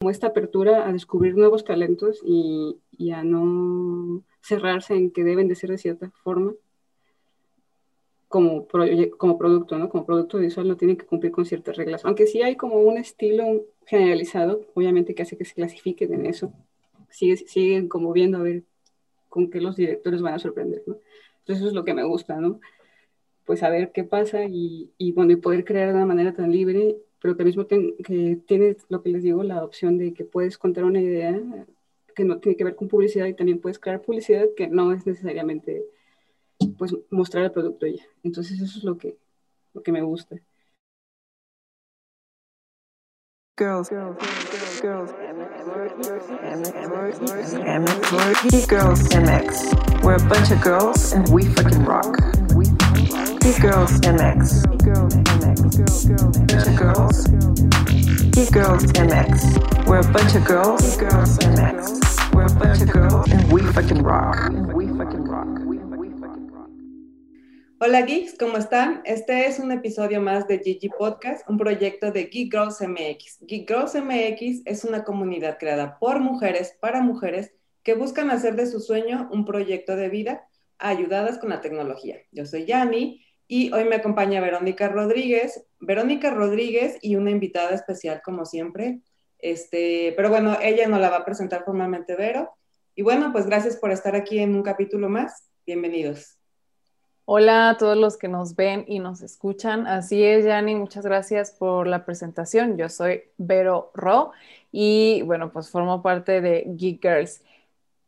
como esta apertura a descubrir nuevos talentos y, y a no cerrarse en que deben de ser de cierta forma como, como producto, ¿no? Como producto visual no tienen que cumplir con ciertas reglas. Aunque sí hay como un estilo generalizado, obviamente que hace que se clasifiquen en eso. Sigue, siguen como viendo a ver con qué los directores van a sorprender, ¿no? Entonces eso es lo que me gusta, ¿no? Pues saber qué pasa y, y bueno, y poder crear de una manera tan libre, pero que al mismo que tienes, lo que les digo, la opción de que puedes contar una idea que no tiene que ver con publicidad y también puedes crear publicidad que no es necesariamente pues mostrar el producto ya. Entonces eso es lo que, lo que me gusta. Girls, girls, girls, girls, MX. We're a bunch of girls and we fucking rock. Geek Girls MX. Of girls. Geek Girls MX. We're a bunch of girls. Girls MX. We're a bunch of girls and we fucking rock. And we fucking rock. Hola geeks, ¿cómo están? Este es un episodio más de Gigi Podcast, un proyecto de Geek Girls MX. Geek Girls MX es una comunidad creada por mujeres para mujeres que buscan hacer de su sueño un proyecto de vida ayudadas con la tecnología. Yo soy Yani y hoy me acompaña Verónica Rodríguez, Verónica Rodríguez y una invitada especial como siempre. Este, pero bueno, ella no la va a presentar formalmente Vero. Y bueno, pues gracias por estar aquí en un capítulo más. Bienvenidos. Hola a todos los que nos ven y nos escuchan. Así es, Yani, muchas gracias por la presentación. Yo soy Vero Ro y bueno, pues formo parte de Geek Girls.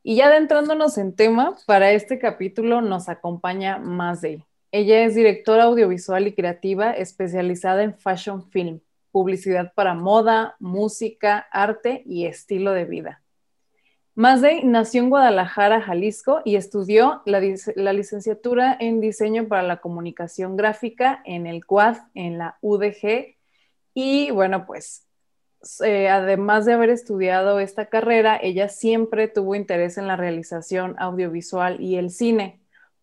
Y ya adentrándonos en tema, para este capítulo nos acompaña Mazday. Ella es directora audiovisual y creativa especializada en fashion film, publicidad para moda, música, arte y estilo de vida. Mazday nació en Guadalajara, Jalisco, y estudió la, licenciatura en diseño para la comunicación gráfica en el CUAD, en la UDG. Y bueno, pues eh, además de haber estudiado esta carrera, ella siempre tuvo interés en la realización audiovisual y el cine,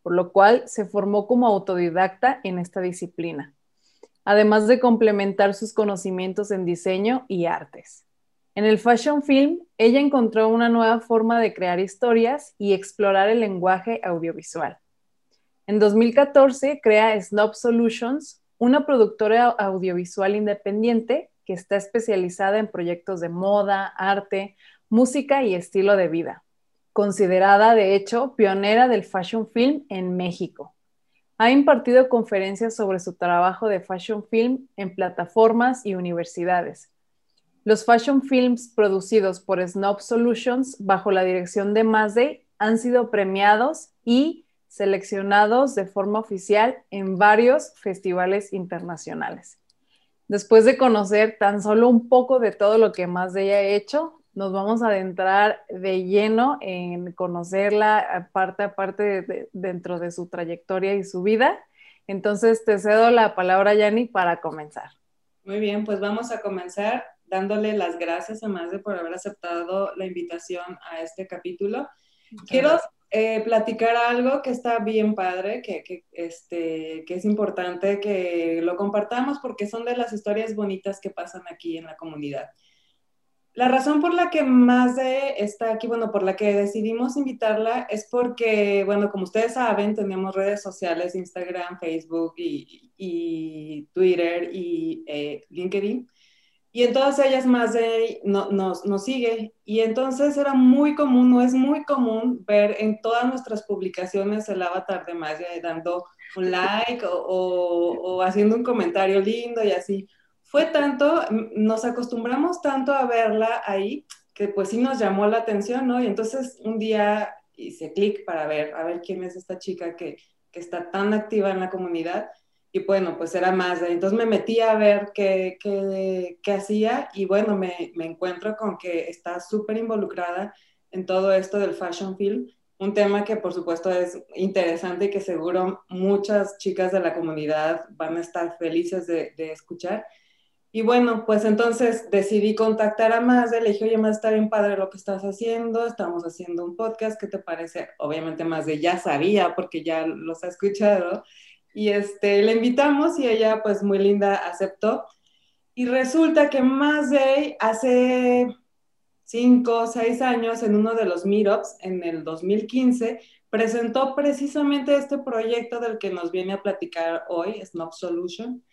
por lo cual se formó como autodidacta en esta disciplina, además de complementar sus conocimientos en diseño y artes. En el fashion film, ella encontró una nueva forma de crear historias y explorar el lenguaje audiovisual. En 2014 crea Snob Solutions, una productora audiovisual independiente que está especializada en proyectos de moda, arte, música y estilo de vida. Considerada, de hecho, pionera del fashion film en México. Ha impartido conferencias sobre su trabajo de fashion film en plataformas y universidades los fashion films producidos por Snob Solutions bajo la dirección de Mazday han sido premiados y seleccionados de forma oficial en varios festivales internacionales. Después de conocer tan solo un poco de todo lo que Mazday ha hecho, nos vamos a adentrar de lleno en conocerla parte a parte dentro de su trayectoria y su vida. Entonces te cedo la palabra, Yani, para comenzar. Muy bien, pues vamos a comenzar dándole las gracias a Mazde por haber aceptado la invitación a este capítulo. Quiero eh, platicar algo que está bien padre, que, que, este, que es importante que lo compartamos porque son de las historias bonitas que pasan aquí en la comunidad. La razón por la que Mazde está aquí, bueno, por la que decidimos invitarla es porque, bueno, como ustedes saben, tenemos redes sociales, Instagram, Facebook y, Twitter y eh, LinkedIn. Y en todas ellas más de no, nos, nos, sigue. Y entonces era muy común, no es muy común ver en todas nuestras publicaciones el avatar de Maya dando un like o, haciendo un comentario lindo y así. Fue tanto, nos acostumbramos tanto a verla ahí que pues sí nos llamó la atención, ¿no? Y entonces un día hice clic para ver, a ver quién es esta chica que, que está tan activa en la comunidad y bueno, pues era más, entonces me metí a ver qué, qué, qué hacía y bueno, me, me, encuentro con que está súper involucrada en todo esto del fashion film, un tema que por supuesto es interesante y que seguro muchas chicas de la comunidad van a estar felices de, de escuchar. Y bueno, pues entonces decidí contactar a Mazda, le dije, oye, más está bien padre lo que estás haciendo, estamos haciendo un podcast, ¿qué te parece? Obviamente de ya sabía porque ya los ha escuchado, y este, le invitamos y ella pues muy linda aceptó. Y resulta que de hace cinco o seis años en uno de los meetups en el 2015, presentó precisamente este proyecto del que nos viene a platicar hoy, Snob Solution.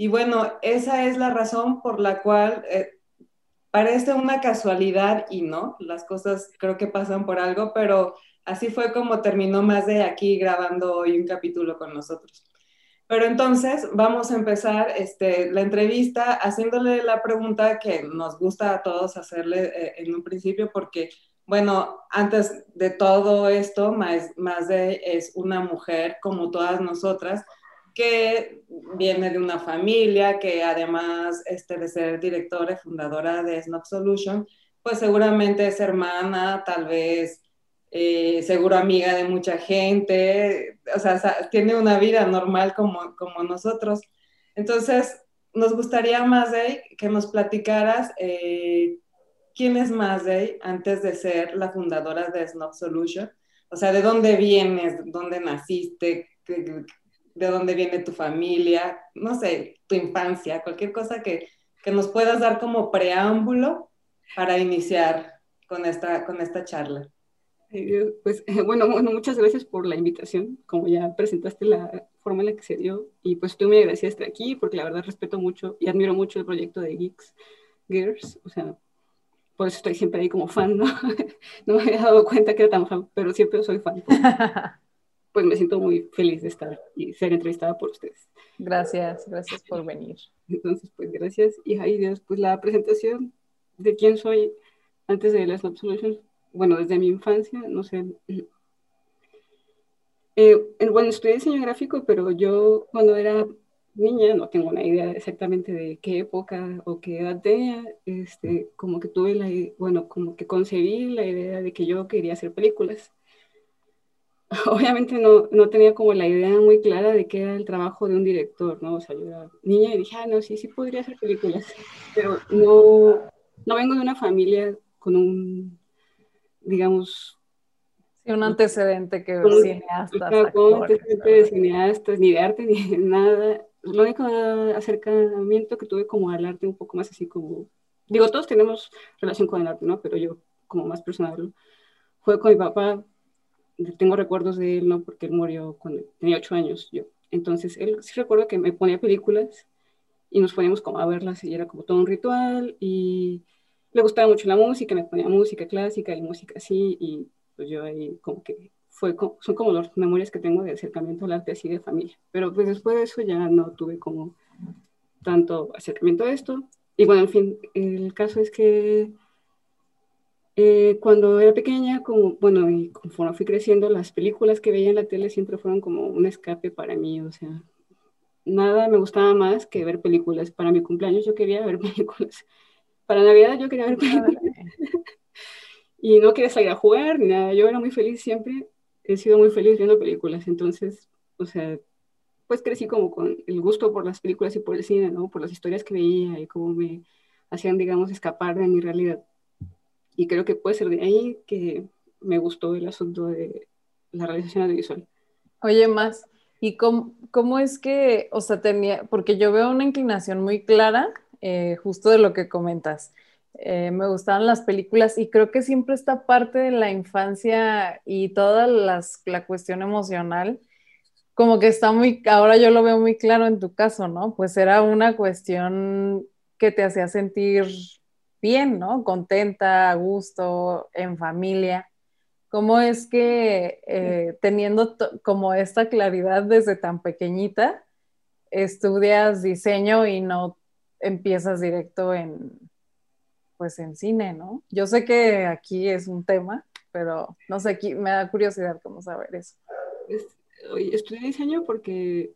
Y bueno, esa es la razón por la cual eh, parece una casualidad y no, las cosas creo que pasan por algo, pero así fue como terminó más de aquí grabando hoy un capítulo con nosotros. Pero entonces vamos a empezar este, la entrevista haciéndole la pregunta que nos gusta a todos hacerle eh, en un principio, porque, bueno, antes de todo esto, más, más de es una mujer como todas nosotras, que viene de una familia, que además este, de ser directora y fundadora de Snob Solution, pues seguramente es hermana, tal vez eh, seguro amiga de mucha gente, o sea, tiene una vida normal como, como nosotros. Entonces, nos gustaría, Mazday, que nos platicaras eh, quién es Mazday antes de ser la fundadora de Snob Solution. O sea, ¿de dónde vienes? ¿Dónde naciste? ¿De dónde viene tu familia? No sé, tu infancia, cualquier cosa que, que nos puedas dar como preámbulo para iniciar con esta, con esta charla. Pues bueno, bueno, muchas gracias por la invitación, como ya presentaste la forma en la que se dio, y pues tú me agradeciste aquí, porque la verdad respeto mucho y admiro mucho el proyecto de Geeks Gears, o sea, por eso estoy siempre ahí como fan, ¿no? no me había dado cuenta que era tan fan, pero siempre soy fan. Pues me siento muy feliz de estar y ser entrevistada por ustedes. Gracias, gracias por venir. Entonces, pues gracias. Y ahí después la presentación de quién soy antes de la Snap Solutions bueno, desde mi infancia, no sé. Eh, bueno, estudié diseño gráfico, pero yo cuando era niña, no tengo una idea exactamente de qué época o qué edad tenía, este, como que tuve la, bueno, como que concebí la idea de que yo quería hacer películas. Obviamente no, no tenía como la idea muy clara de qué era el trabajo de un director, ¿no? O sea, yo era niña y dije, ah, no, sí, sí podría hacer películas, pero no, no vengo de una familia con un digamos... Sí, un antecedente que un, cineastas, Un antecedente de cineastas, ni de arte, ni de nada. Lo único acercamiento que tuve como al arte un poco más así como... Digo, todos tenemos relación con el arte, ¿no? Pero yo como más personal fue con mi papá. Tengo recuerdos de él, ¿no? Porque él murió cuando tenía ocho años yo. Entonces, él sí recuerdo que me ponía películas y nos poníamos como a verlas y era como todo un ritual y le gustaba mucho la música, me ponía música clásica y música así, y pues yo ahí como que fue, son como las memorias que tengo de acercamiento al arte así de familia. Pero pues después de eso ya no tuve como tanto acercamiento a esto. Y bueno, en fin, el caso es que eh, cuando era pequeña, como, bueno, y conforme fui creciendo, las películas que veía en la tele siempre fueron como un escape para mí, o sea, nada me gustaba más que ver películas. Para mi cumpleaños yo quería ver películas para Navidad yo quería ver películas. y no quería salir a jugar ni nada. Yo era muy feliz siempre. He sido muy feliz viendo películas. Entonces, o sea, pues crecí como con el gusto por las películas y por el cine, ¿no? Por las historias que veía y cómo me hacían, digamos, escapar de mi realidad. Y creo que puede ser de ahí que me gustó el asunto de la realización audiovisual. Oye, más, ¿y cómo, cómo es que, o sea, tenía, porque yo veo una inclinación muy clara eh, justo de lo que comentas. Eh, me gustaban las películas y creo que siempre esta parte de la infancia y toda la cuestión emocional, como que está muy, ahora yo lo veo muy claro en tu caso, ¿no? Pues era una cuestión que te hacía sentir bien, ¿no? Contenta, a gusto, en familia. ¿Cómo es que eh, teniendo como esta claridad desde tan pequeñita, estudias diseño y no empiezas directo en, pues en cine, ¿no? Yo sé que aquí es un tema, pero no sé, aquí me da curiosidad cómo saber eso. estudié diseño porque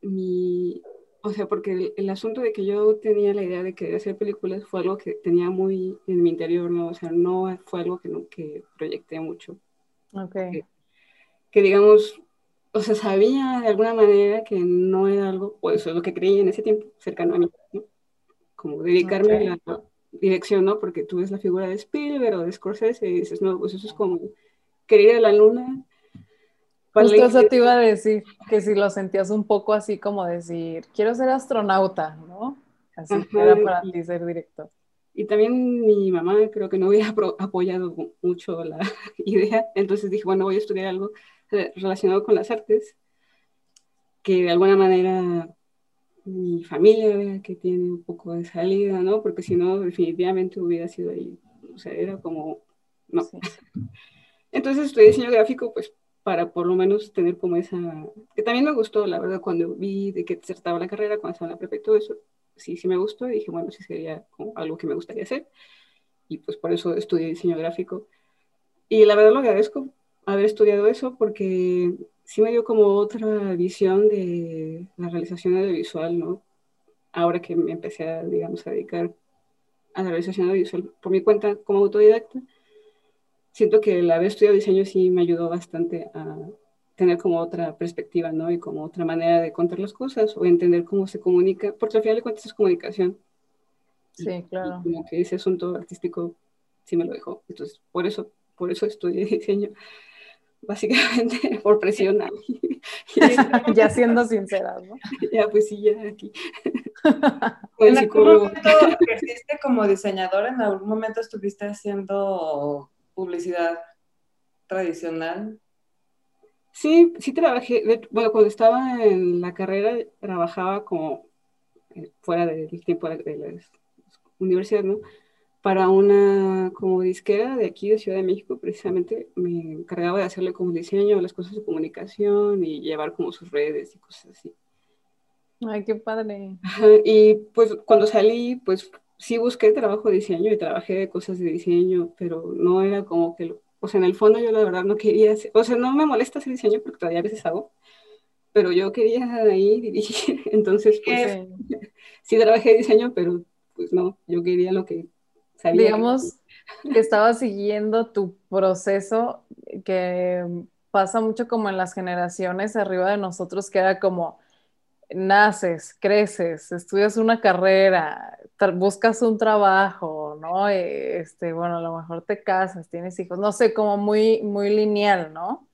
mi, o sea, porque el, asunto de que yo tenía la idea de querer hacer películas fue algo que tenía muy en mi interior, ¿no? O sea, no fue algo que, no, que proyecté mucho. Ok. que digamos, o sea, sabía de alguna manera que no era algo, o eso es lo que creía en ese tiempo, cercano a mí, ¿no? Como dedicarme a la dirección, ¿no? Porque tú ves la figura de Spielberg o de Scorsese y dices, no, pues eso es como querer ir a la luna. Justo eso te iba a decir, que si lo sentías un poco así como decir, quiero ser astronauta, ¿no? Así que era para ti ser director. Y también mi mamá creo que no había apoyado mucho la idea, entonces dije, bueno, voy a estudiar algo relacionado con las artes, que de alguna manera mi familia vea que tiene un poco de salida, ¿no? Porque si no, definitivamente hubiera sido ahí, o sea, era como, no. Entonces estudié diseño gráfico, pues para por lo menos tener como esa, que también me gustó, la verdad, cuando vi de qué trataba la carrera, cuando estaba en la prepa y todo eso, sí, sí me gustó y dije, bueno, sí sería como algo que me gustaría hacer. Y pues por eso estudié diseño gráfico. Y la verdad lo agradezco haber estudiado eso porque sí me dio como otra visión de la realización audiovisual, ¿no? Ahora que me empecé a, digamos, a dedicar a la realización audiovisual por mi cuenta como autodidacta, siento que el haber estudiado diseño sí me ayudó bastante a tener como otra perspectiva, ¿no? Y como otra manera de contar las cosas o entender cómo se comunica, porque al final de cuentas es comunicación. Sí, claro. Y como que ese asunto artístico sí me lo dejó. Entonces, por eso, por eso estudié diseño, básicamente por presión. ya siendo sincera, ¿no? Ya, pues sí, ya aquí. ¿En algún momento ejerciste como diseñador? ¿En algún momento estuviste haciendo publicidad tradicional? Sí, sí trabajé, bueno, cuando estaba en la carrera trabajaba como eh, fuera del tiempo de la universidad, ¿no? Para una como disquera de aquí de Ciudad de México, precisamente me encargaba de hacerle como diseño, las cosas de comunicación y llevar como sus redes y cosas así. Ay, qué padre. Y pues cuando salí, pues sí busqué trabajo de diseño y trabajé de cosas de diseño, pero no era como que, o sea, en el fondo yo la verdad no quería, hacer, o sea, no me molesta hacer diseño porque todavía a veces hago, pero yo quería ahí dirigir, entonces pues sí trabajé de diseño, pero pues no, yo quería lo que sabía. Digamos que estaba siguiendo tu proceso que pasa mucho como en las generaciones arriba de nosotros, que era como naces, creces, estudias una carrera, buscas un trabajo, ¿no? Eh, este, bueno, a lo mejor te casas, tienes hijos, no sé, como muy, muy lineal, ¿no?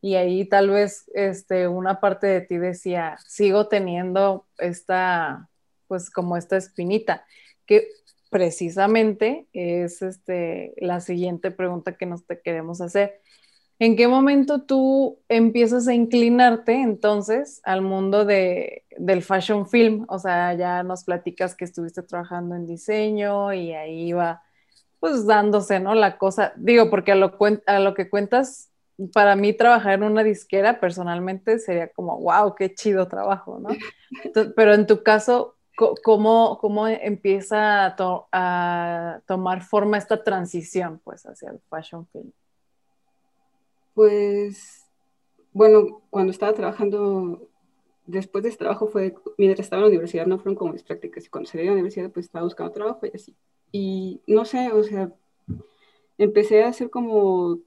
Y ahí tal vez este, una parte de ti decía, sigo teniendo esta, pues como esta espinita, que precisamente es este, la siguiente pregunta que nos te queremos hacer. ¿En qué momento tú empiezas a inclinarte entonces al mundo de, del fashion film? O sea, ya nos platicas que estuviste trabajando en diseño y ahí iba pues dándose, ¿no? La cosa, digo, porque a lo, a lo que cuentas, para mí trabajar en una disquera personalmente sería como, wow, qué chido trabajo, ¿no? pero en tu caso, ¿cómo, cómo empieza a, a tomar forma esta transición pues hacia el fashion film? Pues, bueno, cuando estaba trabajando, después de ese trabajo fue, mientras estaba en la universidad, no fueron como mis prácticas, y cuando salí de la universidad, pues estaba buscando trabajo y así. Y no sé, o sea, empecé a hacer como,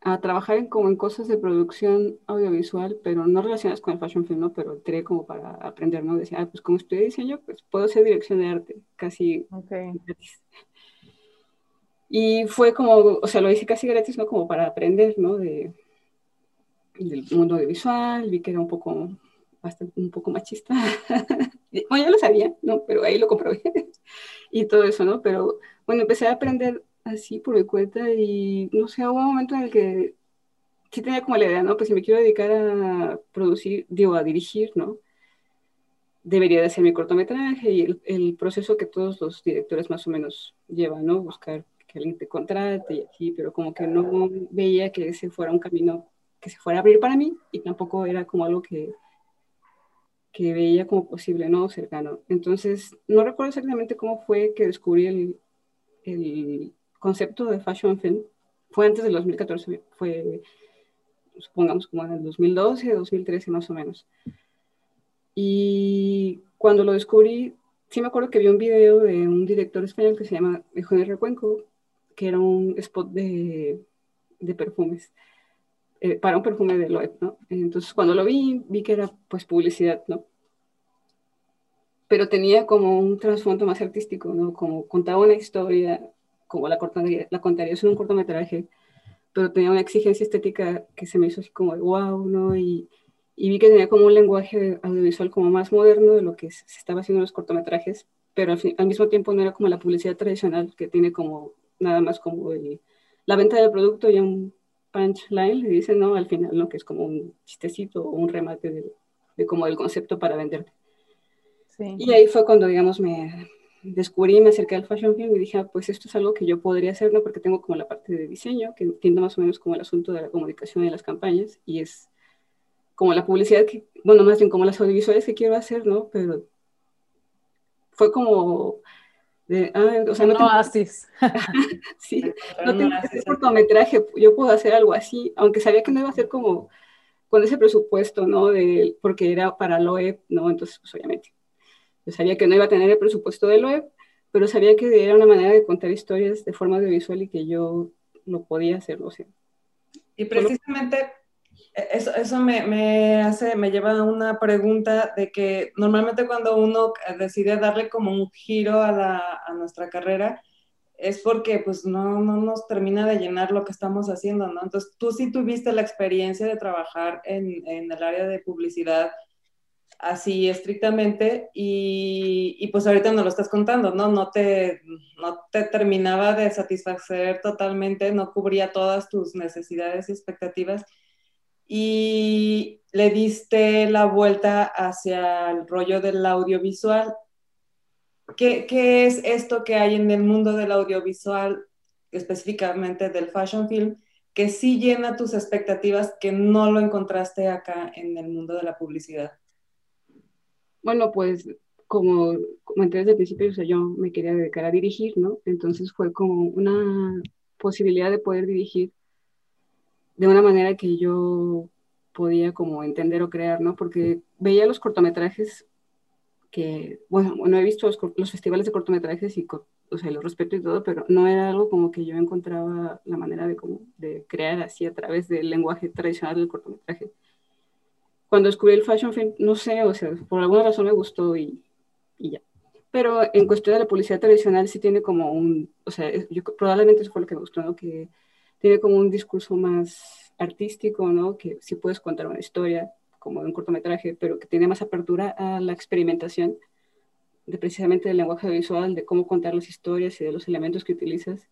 a trabajar en, como en cosas de producción audiovisual, pero no relacionadas con el fashion film, ¿no? Pero entré como para aprender, ¿no? Decía, ah, pues como estudié diseño, pues puedo hacer dirección de arte, casi okay. Y fue como, o sea, lo hice casi gratis, ¿no? Como para aprender, ¿no? De, del mundo audiovisual, vi que era un poco, bastante, un poco machista. bueno, ya lo sabía, ¿no? Pero ahí lo comprobé. y todo eso, ¿no? Pero, bueno, empecé a aprender así por mi cuenta y, no sé, hubo un momento en el que sí tenía como la idea, ¿no? Pues si me quiero dedicar a producir, digo, a dirigir, ¿no? Debería de hacer mi cortometraje y el proceso que todos los directores más o menos llevan, ¿no? Buscar que alguien te contrate y así, pero como que no veía que ese fuera un camino que se fuera a abrir para mí y tampoco era como algo que, que veía como posible, ¿no? Cercano. Entonces, no recuerdo exactamente cómo fue que descubrí el, el concepto de fashion film. Fue antes del 2014, fue, supongamos, como en el 2012, 2013 más o menos. Y cuando lo descubrí, sí me acuerdo que vi un video de un director español que se llama Eugenio Recuenco, que era un spot de, de perfumes, eh, para un perfume de Loeb, ¿no? Entonces cuando lo vi, vi que era pues publicidad, ¿no? Pero tenía como un trasfondo más artístico, ¿no? Como contaba una historia, como la, contaría, la contaría en un cortometraje, pero tenía una exigencia estética que se me hizo así como wow, ¿no? Y, y vi que tenía como un lenguaje audiovisual como más moderno de lo que se estaba haciendo en los cortometrajes, pero al, fin- al mismo tiempo no era como la publicidad tradicional que tiene como nada más como el- la venta del producto y un punchline, le dicen, ¿no? Al final, ¿no? Que es como un chistecito o un remate de, de como el concepto para venderte. Sí. Y ahí fue cuando, digamos, me descubrí, me acerqué al fashion film y dije, ah, pues esto es algo que yo podría hacer, ¿no? Porque tengo como la parte de diseño, que entiendo más o menos como el asunto de la comunicación y las campañas, y es como la publicidad que, bueno, más bien como las audiovisuales que quiero hacer, ¿no? Pero fue como, de, ah, o sea, no Un tengo, oasis. sí, Encontrar no tengo que hacer así- cortometraje, yo puedo hacer algo así, aunque sabía que no iba a ser como con ese presupuesto, ¿no? De, porque era para Loeb, ¿no? Entonces, pues obviamente, yo sabía que no iba a tener el presupuesto de Loeb, pero sabía que era una manera de contar historias de forma audiovisual y que yo lo podía hacer, o sea. Y precisamente eso, eso me, me hace, me lleva a una pregunta de que normalmente cuando uno decide darle como un giro a, la, a nuestra carrera es porque pues no, no nos termina de llenar lo que estamos haciendo, ¿no? Entonces tú sí tuviste la experiencia de trabajar en, en el área de publicidad así estrictamente y, y, pues ahorita nos lo estás contando, ¿no? No te, no te terminaba de satisfacer totalmente, no cubría todas tus necesidades y expectativas y le diste la vuelta hacia el rollo del audiovisual. ¿Qué, ¿Qué, es esto que hay en el mundo del audiovisual, específicamente del fashion film, que sí llena tus expectativas que no lo encontraste acá en el mundo de la publicidad? Bueno, pues como comenté desde el principio, o sea, yo me quería dedicar a dirigir, ¿no? Entonces fue como una posibilidad de poder dirigir de una manera que yo podía como entender o crear, ¿no? Porque veía los cortometrajes que, bueno, no he visto los, festivales de cortometrajes y, o sea, los respeto y todo, pero no era algo como que yo encontraba la manera de, como, de crear así a través del lenguaje tradicional del cortometraje. Cuando descubrí el fashion film, no sé, o sea, por alguna razón me gustó y, y ya. Pero en cuestión de la publicidad tradicional sí tiene como un, o sea, yo, probablemente eso fue lo que me gustó, ¿no? Que tiene como un discurso más artístico, ¿no? Que sí puedes contar una historia como un cortometraje, pero que tiene más apertura a la experimentación de precisamente del lenguaje visual, de cómo contar las historias y de los elementos que utilizas.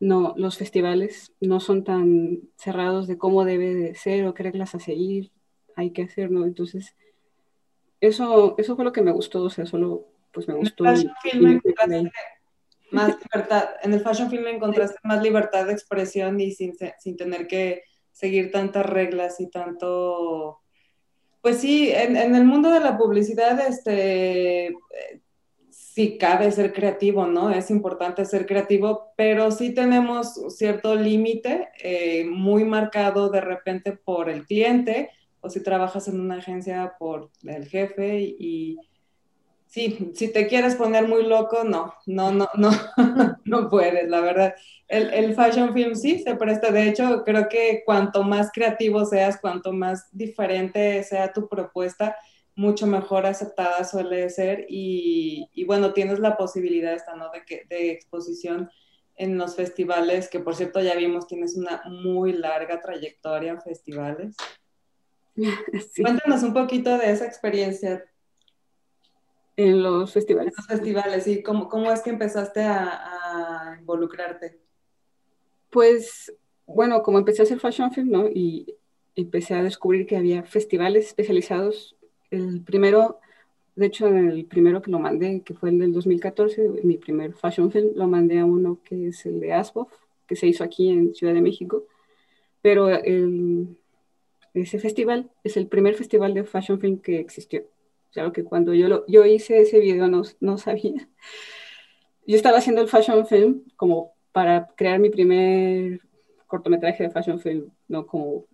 No, los festivales no son tan cerrados de cómo debe de ser o qué reglas a seguir hay que hacer, ¿no? Entonces, eso, eso fue lo que me gustó, o sea, solo pues me gustó. El film encontraste más libertad, en el fashion film encontraste más libertad de expresión y sin, sin tener que seguir tantas reglas y tanto... Pues sí, en, en el mundo de la publicidad, este, sí cabe ser creativo, ¿no? Es importante ser creativo, pero sí tenemos cierto límite eh, muy marcado de repente por el cliente o si trabajas en una agencia por el jefe y, sí, si te quieres poner muy loco, no, no, no, no, no puedes, la verdad. El, el, fashion film sí se presta, de hecho, creo que cuanto más creativo seas, cuanto más diferente sea tu propuesta, mucho mejor aceptada suele ser y, y bueno, tienes la posibilidad esta, ¿no? De, que, de exposición en los festivales, que por cierto ya vimos, tienes una muy larga trayectoria en festivales. Sí. Cuéntanos un poquito de esa experiencia. En los festivales. En los festivales, sí. ¿Cómo, cómo es que empezaste a, a, involucrarte? Pues, bueno, como empecé a hacer fashion film, ¿no? Y empecé a descubrir que había festivales especializados. El primero, de hecho, el primero que lo mandé, que fue el del 2014, mi primer fashion film, lo mandé a uno que es el de ASBOF, que se hizo aquí en Ciudad de México. Pero el, ese festival es el primer festival de fashion film que existió. Claro que cuando yo, lo, yo hice ese video no, no sabía. Yo estaba haciendo el fashion film como para crear mi primer cortometraje de fashion film, ¿no? Como,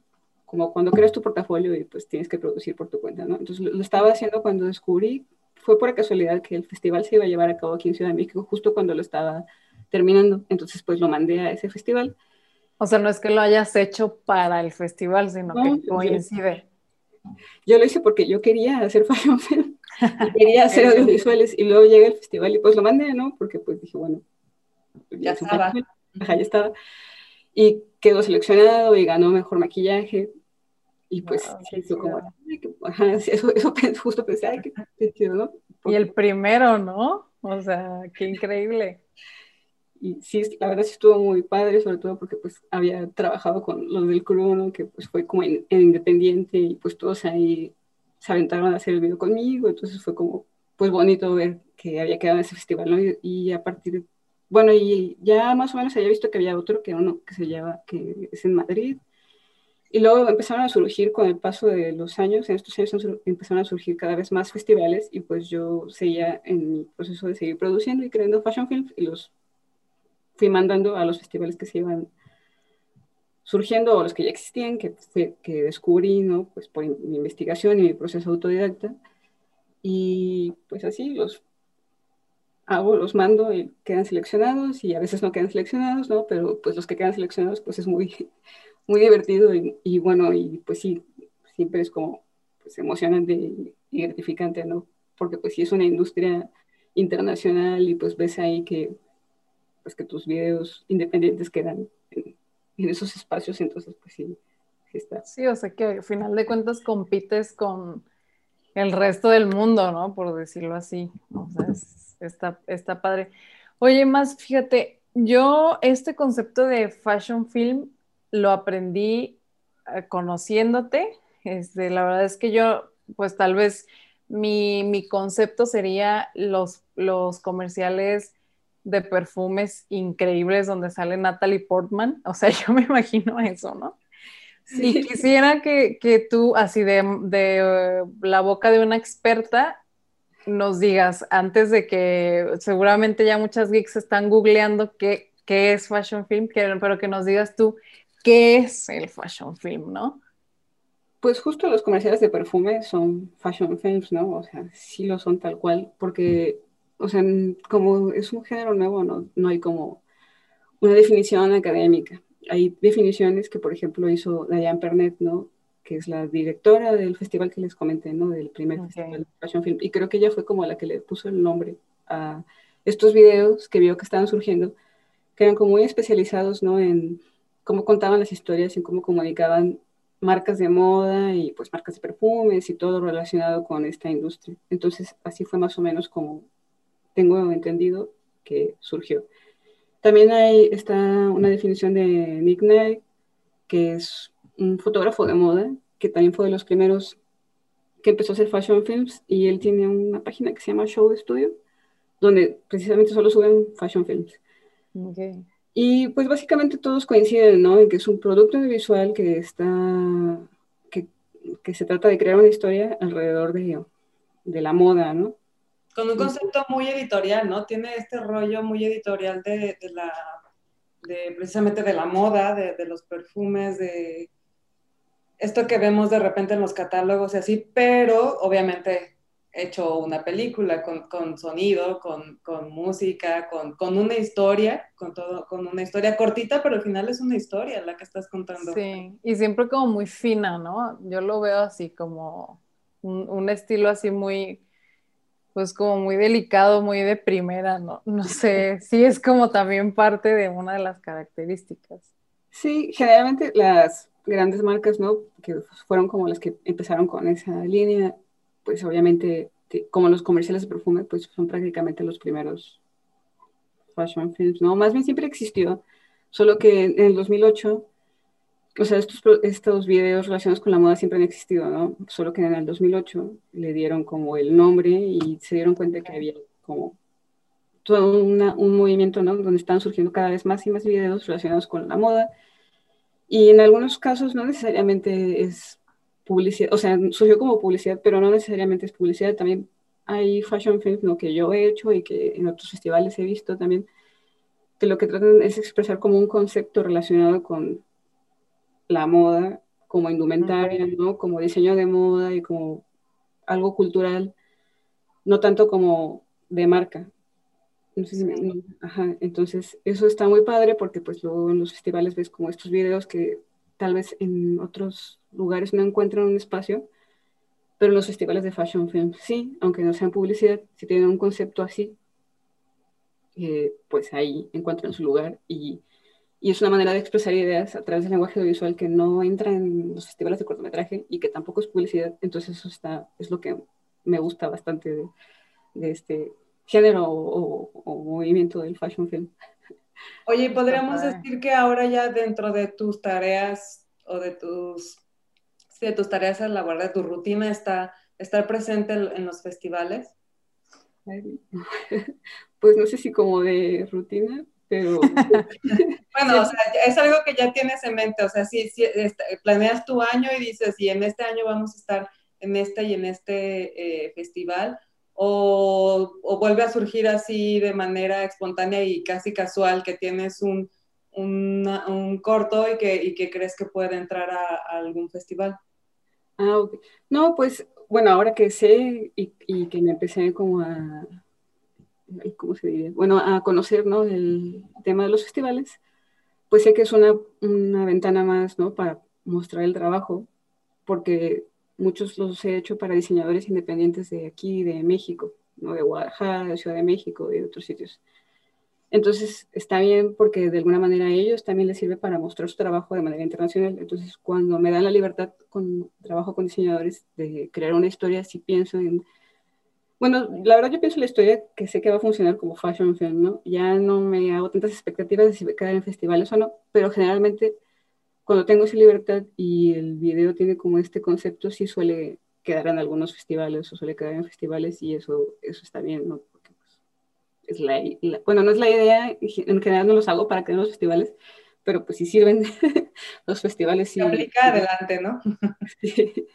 como cuando creas tu portafolio y pues tienes que producir por tu cuenta, ¿no? Entonces lo, estaba haciendo cuando descubrí, fue por casualidad que el festival se iba a llevar a cabo aquí en Ciudad de México, justo cuando lo estaba terminando. Entonces pues lo mandé a ese festival. O sea, no es que lo hayas hecho para el festival, sino no, que coincide. Yo lo hice porque yo quería hacer fashion film, y quería hacer audiovisuales y luego llega el festival y pues lo mandé, ¿no? Porque pues dije, bueno, ya, estaba. Ajá, ya estaba. Y quedó seleccionado y ganó mejor maquillaje. Y pues wow, sí, eso como, ajá, eso, eso justo pensé, ay, qué, qué chido, ¿no? Porque, y el primero, ¿no? O sea, qué increíble. Y sí, la verdad sí estuvo muy padre, sobre todo porque pues había trabajado con los del crew, ¿no? Que pues fue como en, en independiente y pues todos ahí se aventaron a hacer el video conmigo, entonces fue como pues bonito ver que había quedado en ese festival, ¿no? Y, y a partir, bueno, y ya más o menos había visto que había otro que uno que se llama, que es en Madrid, y luego empezaron a surgir con el paso de los años, en estos años empezaron a surgir cada vez más festivales y pues yo seguía en mi proceso de seguir produciendo y creando fashion films y los fui mandando a los festivales que se iban surgiendo o los que ya existían, que, fue, que descubrí, ¿no? Pues por mi investigación y mi proceso autodidacta. Y pues así los hago, los mando y quedan seleccionados y a veces no quedan seleccionados, ¿no? Pero pues los que quedan seleccionados pues es muy, muy divertido y, y bueno, y pues sí, siempre es como pues, emocionante y gratificante, ¿no? Porque pues sí es una industria internacional y pues ves ahí que pues que tus videos independientes quedan en, esos espacios, entonces pues sí, sí está. Sí, o sea que al final de cuentas compites con el resto del mundo, ¿no? Por decirlo así. O sea, es, está, está padre. Oye, más, fíjate, yo este concepto de fashion film lo aprendí eh, conociéndote. Este, la verdad es que yo, pues tal vez mi, mi concepto sería los, los comerciales de perfumes increíbles donde sale Natalie Portman. O sea, yo me imagino eso, ¿no? Sí. Y quisiera que, que tú, así de, de uh, la boca de una experta, nos digas, antes de que seguramente ya muchas geeks están googleando qué, qué es fashion film, pero que nos digas tú qué es el fashion film, ¿no? Pues justo los comerciales de perfume son fashion films, ¿no? O sea, sí lo son tal cual, porque o sea, como es un género nuevo, no, no hay como una definición académica. Hay definiciones que, por ejemplo, hizo Diane Pernet, ¿no? que es la directora del festival que les comenté, ¿no? Del primer okay. festival de Fashion Film. Y creo que ella fue como la que le puso el nombre a estos videos que vio que estaban surgiendo, que eran como muy especializados, ¿no? En cómo contaban las historias, en cómo comunicaban marcas de moda y pues marcas de perfumes y todo relacionado con esta industria. Entonces, así fue más o menos como tengo entendido que surgió. También hay está una definición de Nick Knight, que es un fotógrafo de moda, que también fue de los primeros que empezó a hacer fashion films, y él tiene una página que se llama Show Studio, donde precisamente solo suben fashion films. Okay. Y pues básicamente todos coinciden, ¿no? En que es un producto visual que está, que, que se trata de crear una historia alrededor de, de la moda, ¿no? Con un concepto muy editorial, ¿no? Tiene este rollo muy editorial de, de la, de precisamente de la moda, de, de, los perfumes, de esto que vemos de repente en los catálogos y así, pero obviamente hecho una película con, con sonido, con, con música, con, con, una historia, con todo, con una historia cortita, pero al final es una historia la que estás contando. Sí, y siempre como muy fina, ¿no? Yo lo veo así como un, un estilo así muy pues como muy delicado, muy de primera, ¿no? No sé, sí es como también parte de una de las características. Sí, generalmente las grandes marcas, ¿no? Que fueron como las que empezaron con esa línea, pues obviamente, como los comerciales de perfume, pues son prácticamente los primeros fashion films, ¿no? Más bien siempre existió, solo que en el 2008 o sea, estos, estos videos relacionados con la moda siempre han existido, ¿no? Solo que en el 2008 le dieron como el nombre y se dieron cuenta que había como todo una, un movimiento, ¿no? Donde están surgiendo cada vez más y más videos relacionados con la moda. Y en algunos casos no necesariamente es publicidad, o sea, surgió como publicidad, pero no necesariamente es publicidad. También hay fashion films, lo que yo he hecho y que en otros festivales he visto también, que lo que tratan es expresar como un concepto relacionado con la moda como indumentaria, ¿no? Como diseño de moda y como algo cultural, no tanto como de marca. Entonces, sí. ajá, entonces, eso está muy padre porque pues luego en los festivales ves como estos videos que tal vez en otros lugares no encuentran un espacio, pero en los festivales de fashion film sí, aunque no sean publicidad, si tienen un concepto así, eh, pues ahí encuentran su lugar y y es una manera de expresar ideas a través del lenguaje visual que no entra en los festivales de cortometraje y que tampoco es publicidad. Entonces eso está, es lo que me gusta bastante de, de este género o, o movimiento del fashion film. Oye, podríamos decir que ahora ya dentro de tus tareas o de tus, sí, de tus tareas a la de tu rutina está estar presente en los festivales. Pues no sé si como de rutina, pero... bueno, o sea, es algo que ya tienes en mente, o sea, si, si planeas tu año y dices, y en este año vamos a estar en este y en este eh, festival, o, o, vuelve a surgir así de manera espontánea y casi casual, que tienes un, un corto y que, y que, crees que puede entrar a, algún festival. Ah, ok. No, pues bueno, ahora que sé y, y, que me empecé como a, ¿cómo se diría? Bueno, a conocer, ¿no? El tema de los festivales, pues sé que es una, una ventana más, ¿no? Para mostrar el trabajo, porque muchos los he hecho para diseñadores independientes de aquí, de México, ¿no? de Guadalajara, de Ciudad de México y de otros sitios. Entonces está bien porque de alguna manera a ellos también les sirve para mostrar su trabajo de manera internacional. Entonces cuando me dan la libertad con trabajo con diseñadores de crear una historia, sí pienso en... Bueno, la verdad yo pienso en la historia que sé que va a funcionar como fashion film, ¿no? Ya no me hago tantas expectativas de si a quedar en festivales o no, pero generalmente cuando tengo esa libertad y el video tiene como este concepto, sí suele quedar en algunos festivales o suele quedar en festivales y eso, eso está bien, ¿no? Porque pues, es la, bueno, no es la idea, en general no los hago para quedar en los festivales, pero pues si sirven los festivales. Sí, aplica adelante, ¿no? Sí.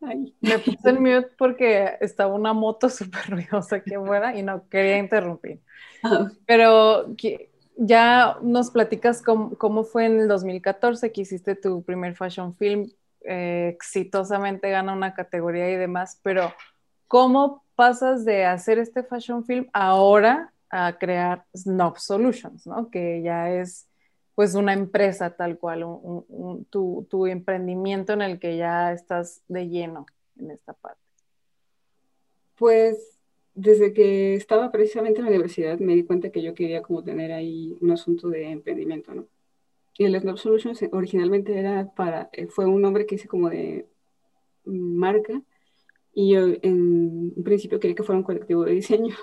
Me puse el mute porque estaba una moto súper ruidosa aquí afuera y no quería interrumpir. Ah. Pero ya nos platicas cómo, fue en el 2014 que hiciste tu primer fashion film, eh, exitosamente gana una categoría y demás, pero ¿cómo pasas de hacer este fashion film ahora a crear Snob Solutions, ¿no? que ya es pues una empresa tal cual, tu, tu emprendimiento en el que ya estás de lleno en esta parte? Pues desde que estaba precisamente en la universidad me di cuenta que yo quería como tener ahí un asunto de emprendimiento, ¿no? Y el Snob Solutions originalmente era para, eh, fue un nombre que hice como de marca y yo en un principio quería que fuera un colectivo de diseño.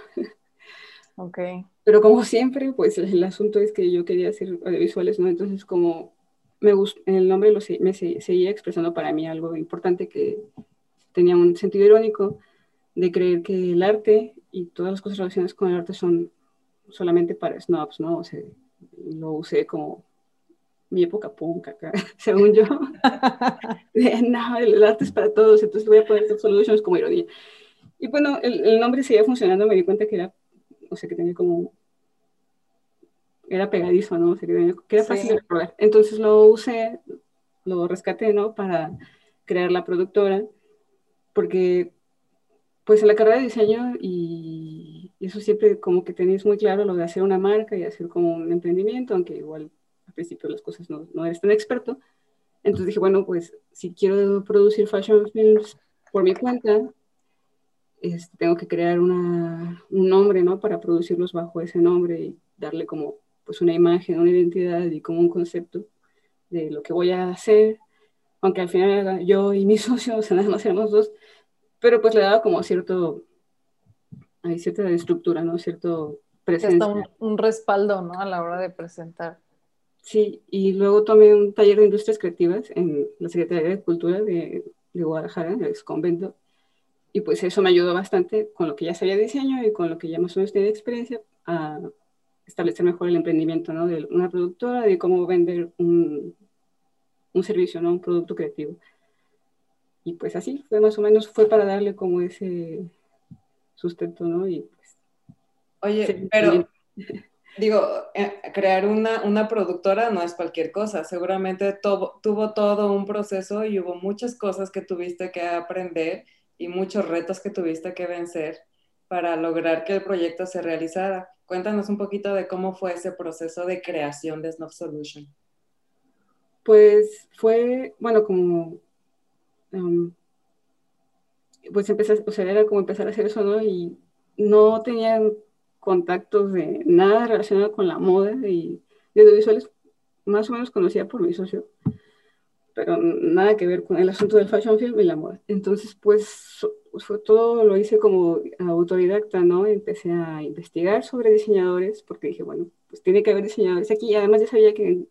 Ok. Pero como siempre, pues el asunto es que yo quería hacer audiovisuales, ¿no? Entonces como me gustó, el nombre lo, me seguía expresando para mí algo importante que tenía un sentido irónico de creer que el arte y todas las cosas relacionadas con el arte son solamente para snobs, ¿no? O sea, lo usé como mi época punk acá, según yo. no, el, arte es para todos, entonces voy a poner Solutions como ironía. Y bueno, el, el, nombre seguía funcionando, me di cuenta que era, o sea, que tenía como, era pegadizo, ¿no? Que, era fácil de recordar. Entonces lo usé, lo rescaté, ¿no? Para crear la productora, porque pues en la carrera de diseño y eso siempre como que tenéis muy claro lo de hacer una marca y hacer como un emprendimiento, aunque igual al principio las cosas no, no eres tan experto. Entonces dije, bueno, pues si quiero producir fashion films por mi cuenta, este, tengo que crear una, un nombre, ¿no? Para producirlos bajo ese nombre y darle como pues una imagen, una identidad y como un concepto de lo que voy a hacer. Aunque al final yo y mis socios, nada más éramos dos, pero pues le daba como cierto, hay cierta estructura, ¿no? Cierto presencia. Hasta un, un, respaldo, ¿no? A la hora de presentar. Sí, y luego tomé un taller de industrias creativas en la Secretaría de Cultura de, de Guadalajara, en el ex convento, y pues eso me ayudó bastante con lo que ya sabía de diseño y con lo que ya más o menos tenía experiencia a establecer mejor el emprendimiento, ¿no? De una productora, de cómo vender un, un servicio, ¿no? Un producto creativo y pues así, fue más o menos, fue para darle como ese sustento, ¿no? Y pues, Oye, pero digo, eh, crear una, una, productora no es cualquier cosa, seguramente tuvo todo un proceso y hubo muchas cosas que tuviste que aprender y muchos retos que tuviste que vencer para lograr que el proyecto se realizara. Cuéntanos un poquito de cómo fue ese proceso de creación de Snob Solution. Pues fue, bueno, como pues empecé, o sea, era como empezar a hacer eso, ¿no? Y no tenía contactos de nada relacionado con la moda y de audiovisuales, más o menos conocía por mi socio, pero nada que ver con el asunto del fashion film y la moda. Entonces, pues fue todo lo hice como autodidacta, ¿no? Empecé a investigar sobre diseñadores porque dije, bueno, pues tiene que haber diseñadores aquí además ya sabía que,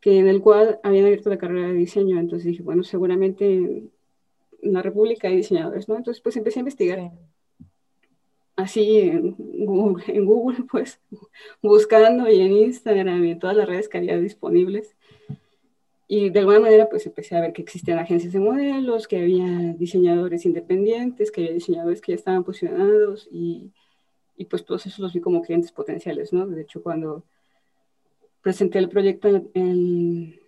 que en el cual habían abierto la carrera de diseño, entonces dije, bueno, seguramente en la República hay diseñadores, ¿no? Entonces pues empecé a investigar. Así en Google, en Google, pues, buscando y en Instagram y en todas las redes que había disponibles. Y de alguna manera, pues empecé a ver que existían agencias de modelos, que había diseñadores independientes, que había diseñadores que ya estaban posicionados y, y pues todos esos los vi como clientes potenciales, ¿no? De hecho, cuando presenté el proyecto en,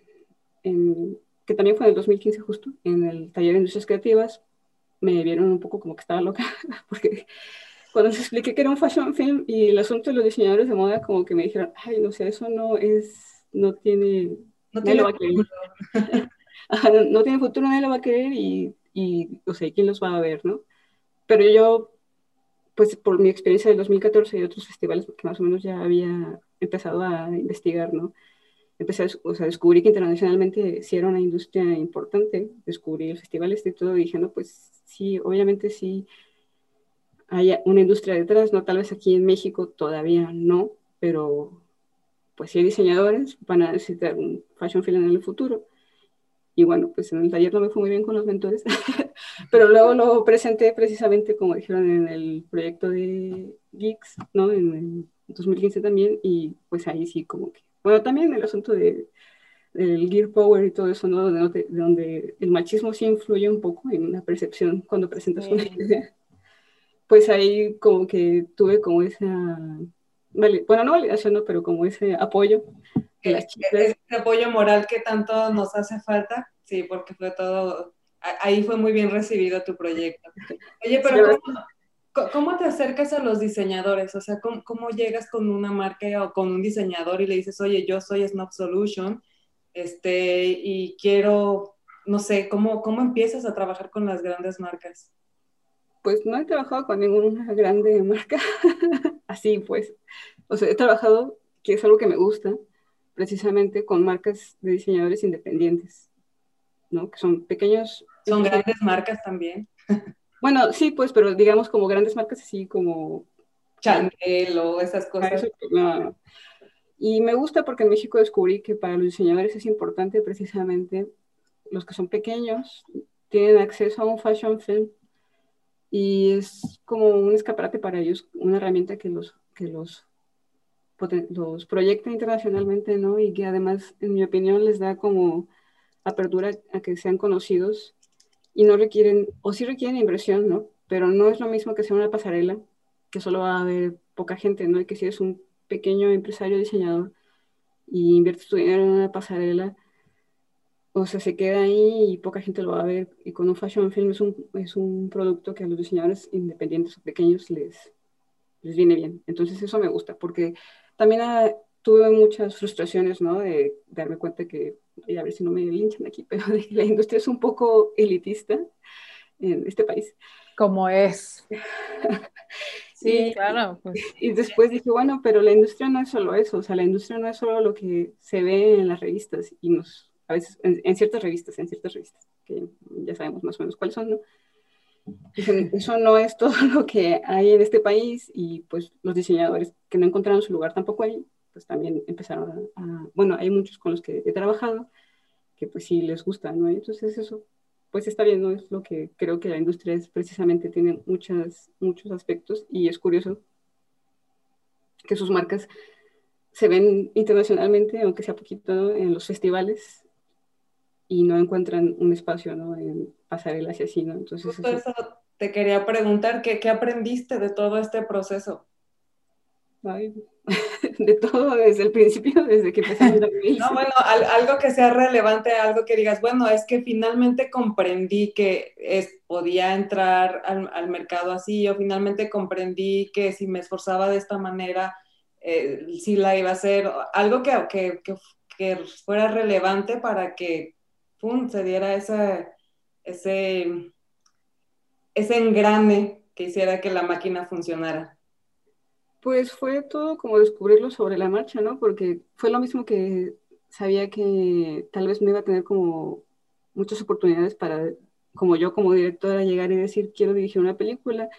en, que también fue en el 2015 justo, en el taller de industrias creativas, me vieron un poco como que estaba loca, porque cuando les expliqué que era un fashion film y el asunto de los diseñadores de moda, como que me dijeron, ay, no sé, eso no es, no tiene no tiene futuro. no, tiene futuro, nadie lo va a querer y, y, o sea, ¿quién los va a ver, no? Pero yo, pues por mi experiencia del 2014 y otros festivales, que más o menos ya había empezado a investigar, ¿no? Empecé a, o sea, descubrí que internacionalmente sí era una industria importante, descubrí el festival este y todo, y dije, no, pues sí, obviamente sí hay una industria detrás, ¿no? Tal vez aquí en México todavía no, pero pues si hay diseñadores, van a necesitar un fashion film en el futuro. Y bueno, pues en el taller no me fue muy bien con los mentores, pero luego lo presenté precisamente, como dijeron, en el proyecto de Geeks, ¿no? En el 2015 también, y pues ahí sí como que, bueno, también el asunto de, del Gear Power y todo eso, ¿no? Donde, donde el machismo sí influye un poco en la percepción cuando presentas una idea. Pues ahí como que tuve como esa bueno, no validación, no, pero como ese apoyo de las chicas. Ese apoyo moral que tanto nos hace falta, sí, porque fue todo, ahí fue muy bien recibido tu proyecto. Oye, pero ¿cómo, te acercas a los diseñadores? O sea, ¿cómo, ¿cómo, llegas con una marca o con un diseñador y le dices, oye, yo soy Snob Solution, este, y quiero, no sé, ¿cómo, cómo empiezas a trabajar con las grandes marcas? Pues no he trabajado con ninguna grande marca, así pues. O sea, he trabajado, que es algo que me gusta, precisamente con marcas de diseñadores independientes, ¿no? Que son pequeños. Son grandes marcas también. Bueno, sí, pues, pero digamos como grandes marcas así como... Chanel o esas cosas. Y me gusta porque en México descubrí que para los diseñadores es importante precisamente los que son pequeños, tienen acceso a un fashion film y es como un escaparate para ellos, una herramienta que los, que los, los proyecta internacionalmente, ¿no? Y que además, en mi opinión, les da como apertura a que sean conocidos y no requieren, o sí requieren inversión, ¿no? Pero no es lo mismo que sea una pasarela, que solo va a haber poca gente, ¿no? Y que si eres un pequeño empresario diseñador y inviertes tu dinero en una pasarela, o sea, se queda ahí y poca gente lo va a ver. Y con un fashion film es un, es un producto que a los diseñadores independientes o pequeños les, les viene bien. Entonces eso me gusta, porque también ah, tuve muchas frustraciones, ¿no? De, darme cuenta que, a ver si no me linchan aquí, pero de que la industria es un poco elitista en este país. Como es. Sí, claro. Pues. Y después dije, bueno, pero la industria no es solo eso, o sea, la industria no es solo lo que se ve en las revistas y nos a veces en, ciertas revistas, en ciertas revistas, que ya sabemos más o menos cuáles son, ¿no? eso no es todo lo que hay en este país y pues los diseñadores que no encontraron su lugar tampoco ahí, pues también empezaron a, bueno, hay muchos con los que he trabajado que pues sí les gusta, ¿no? Entonces eso, pues está bien, ¿no? Es lo que creo que la industria es precisamente, tiene muchas, muchos aspectos y es curioso que sus marcas se ven internacionalmente, aunque sea poquito, en los festivales y no encuentran un espacio ¿no? en pasarelas y así, ¿no? Entonces, Justo eso... te quería preguntar, ¿qué, ¿qué, aprendiste de todo este proceso? de todo desde el principio, desde que empezamos No, bueno, algo que sea relevante, algo que digas, bueno, es que finalmente comprendí que es, podía entrar al, al, mercado así, o finalmente comprendí que si me esforzaba de esta manera, eh, sí la iba a hacer, algo que, que, que, que fuera relevante para que se diera ese, ese, ese engrane que hiciera que la máquina funcionara? Pues fue todo como descubrirlo sobre la marcha, ¿no? Porque fue lo mismo que sabía que tal vez no iba a tener como muchas oportunidades para como yo como directora llegar y decir quiero dirigir una película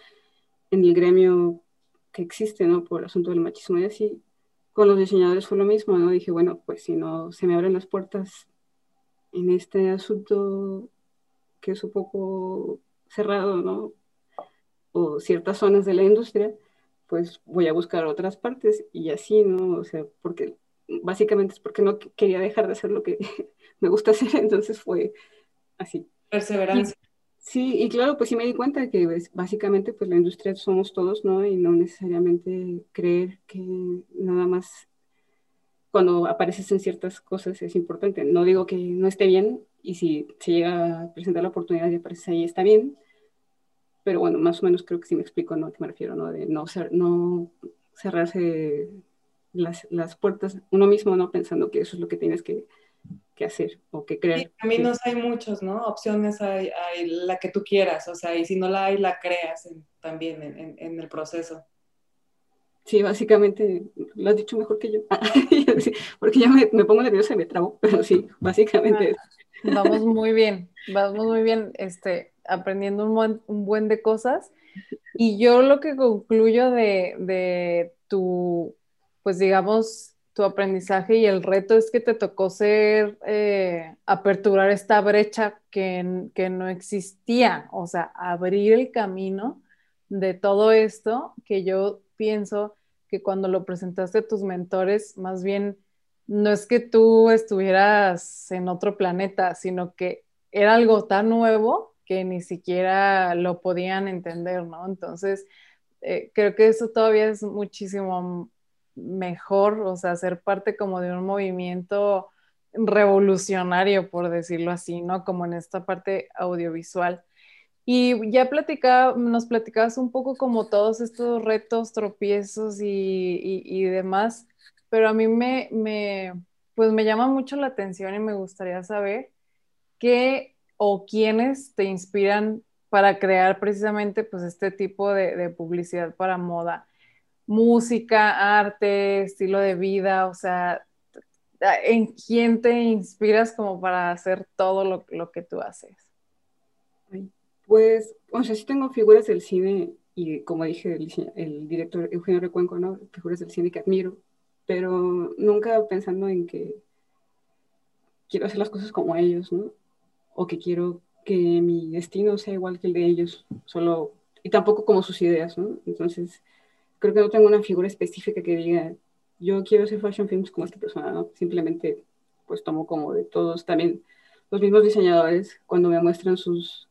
en el gremio que existe, ¿no? Por el asunto del machismo y así. Con los diseñadores fue lo mismo, ¿no? Dije, bueno, pues si no se me abren las puertas en este asunto que es un poco cerrado, ¿no? O ciertas zonas de la industria, pues voy a buscar otras partes y así, ¿no? O sea, porque básicamente es porque no quería dejar de hacer lo que me gusta hacer, entonces fue así. Perseverancia. sí, y claro, pues sí me di cuenta que pues, básicamente pues la industria somos todos, ¿no? Y no necesariamente creer que nada más cuando apareces en ciertas cosas es importante. No digo que no esté bien y si se llega a presentar la oportunidad y apareces ahí está bien, pero bueno, más o menos creo que sí me explico ¿no? a qué me refiero, ¿no? De no, ser, no cerrarse las, las, puertas uno mismo, ¿no? Pensando que eso es lo que tienes que, que hacer o que creer. caminos hay muchos, ¿no? Opciones hay, hay, la que tú quieras, o sea, y si no la hay, la creas también en, en, el proceso. Sí, básicamente lo has dicho mejor que yo, porque ya me, me, pongo nerviosa y me trabo, pero sí, básicamente. Ah, vamos muy bien, vamos muy bien, este, aprendiendo un buen, un buen de cosas. Y yo lo que concluyo de, de tu pues digamos, tu aprendizaje y el reto es que te tocó ser, eh, aperturar esta brecha que, que, no existía, o sea, abrir el camino de todo esto que yo pienso que cuando lo presentaste a tus mentores, más bien no es que tú estuvieras en otro planeta, sino que era algo tan nuevo que ni siquiera lo podían entender, ¿no? Entonces, eh, creo que eso todavía es muchísimo mejor, o sea, ser parte como de un movimiento revolucionario, por decirlo así, ¿no? Como en esta parte audiovisual. Y ya platicaba, nos platicabas un poco como todos estos retos, tropiezos y, demás, pero a mí me, me, pues me llama mucho la atención y me gustaría saber qué o quiénes te inspiran para crear precisamente pues este tipo de publicidad para moda música, arte, estilo de vida, o sea, ¿en quién te inspiras como para hacer todo lo, que tú haces? Pues, o sea, sí tengo figuras del cine y como dije, el, director Eugenio Recuenco, ¿no? Figuras del cine que admiro, pero nunca pensando en que quiero hacer las cosas como ellos, ¿no? O que quiero que mi destino sea igual que el de ellos, solo, y tampoco como sus ideas, ¿no? Entonces, creo que no tengo una figura específica que diga, yo quiero hacer fashion films como esta persona, ¿no? Simplemente, pues tomo como de todos, también los mismos diseñadores, cuando me muestran sus...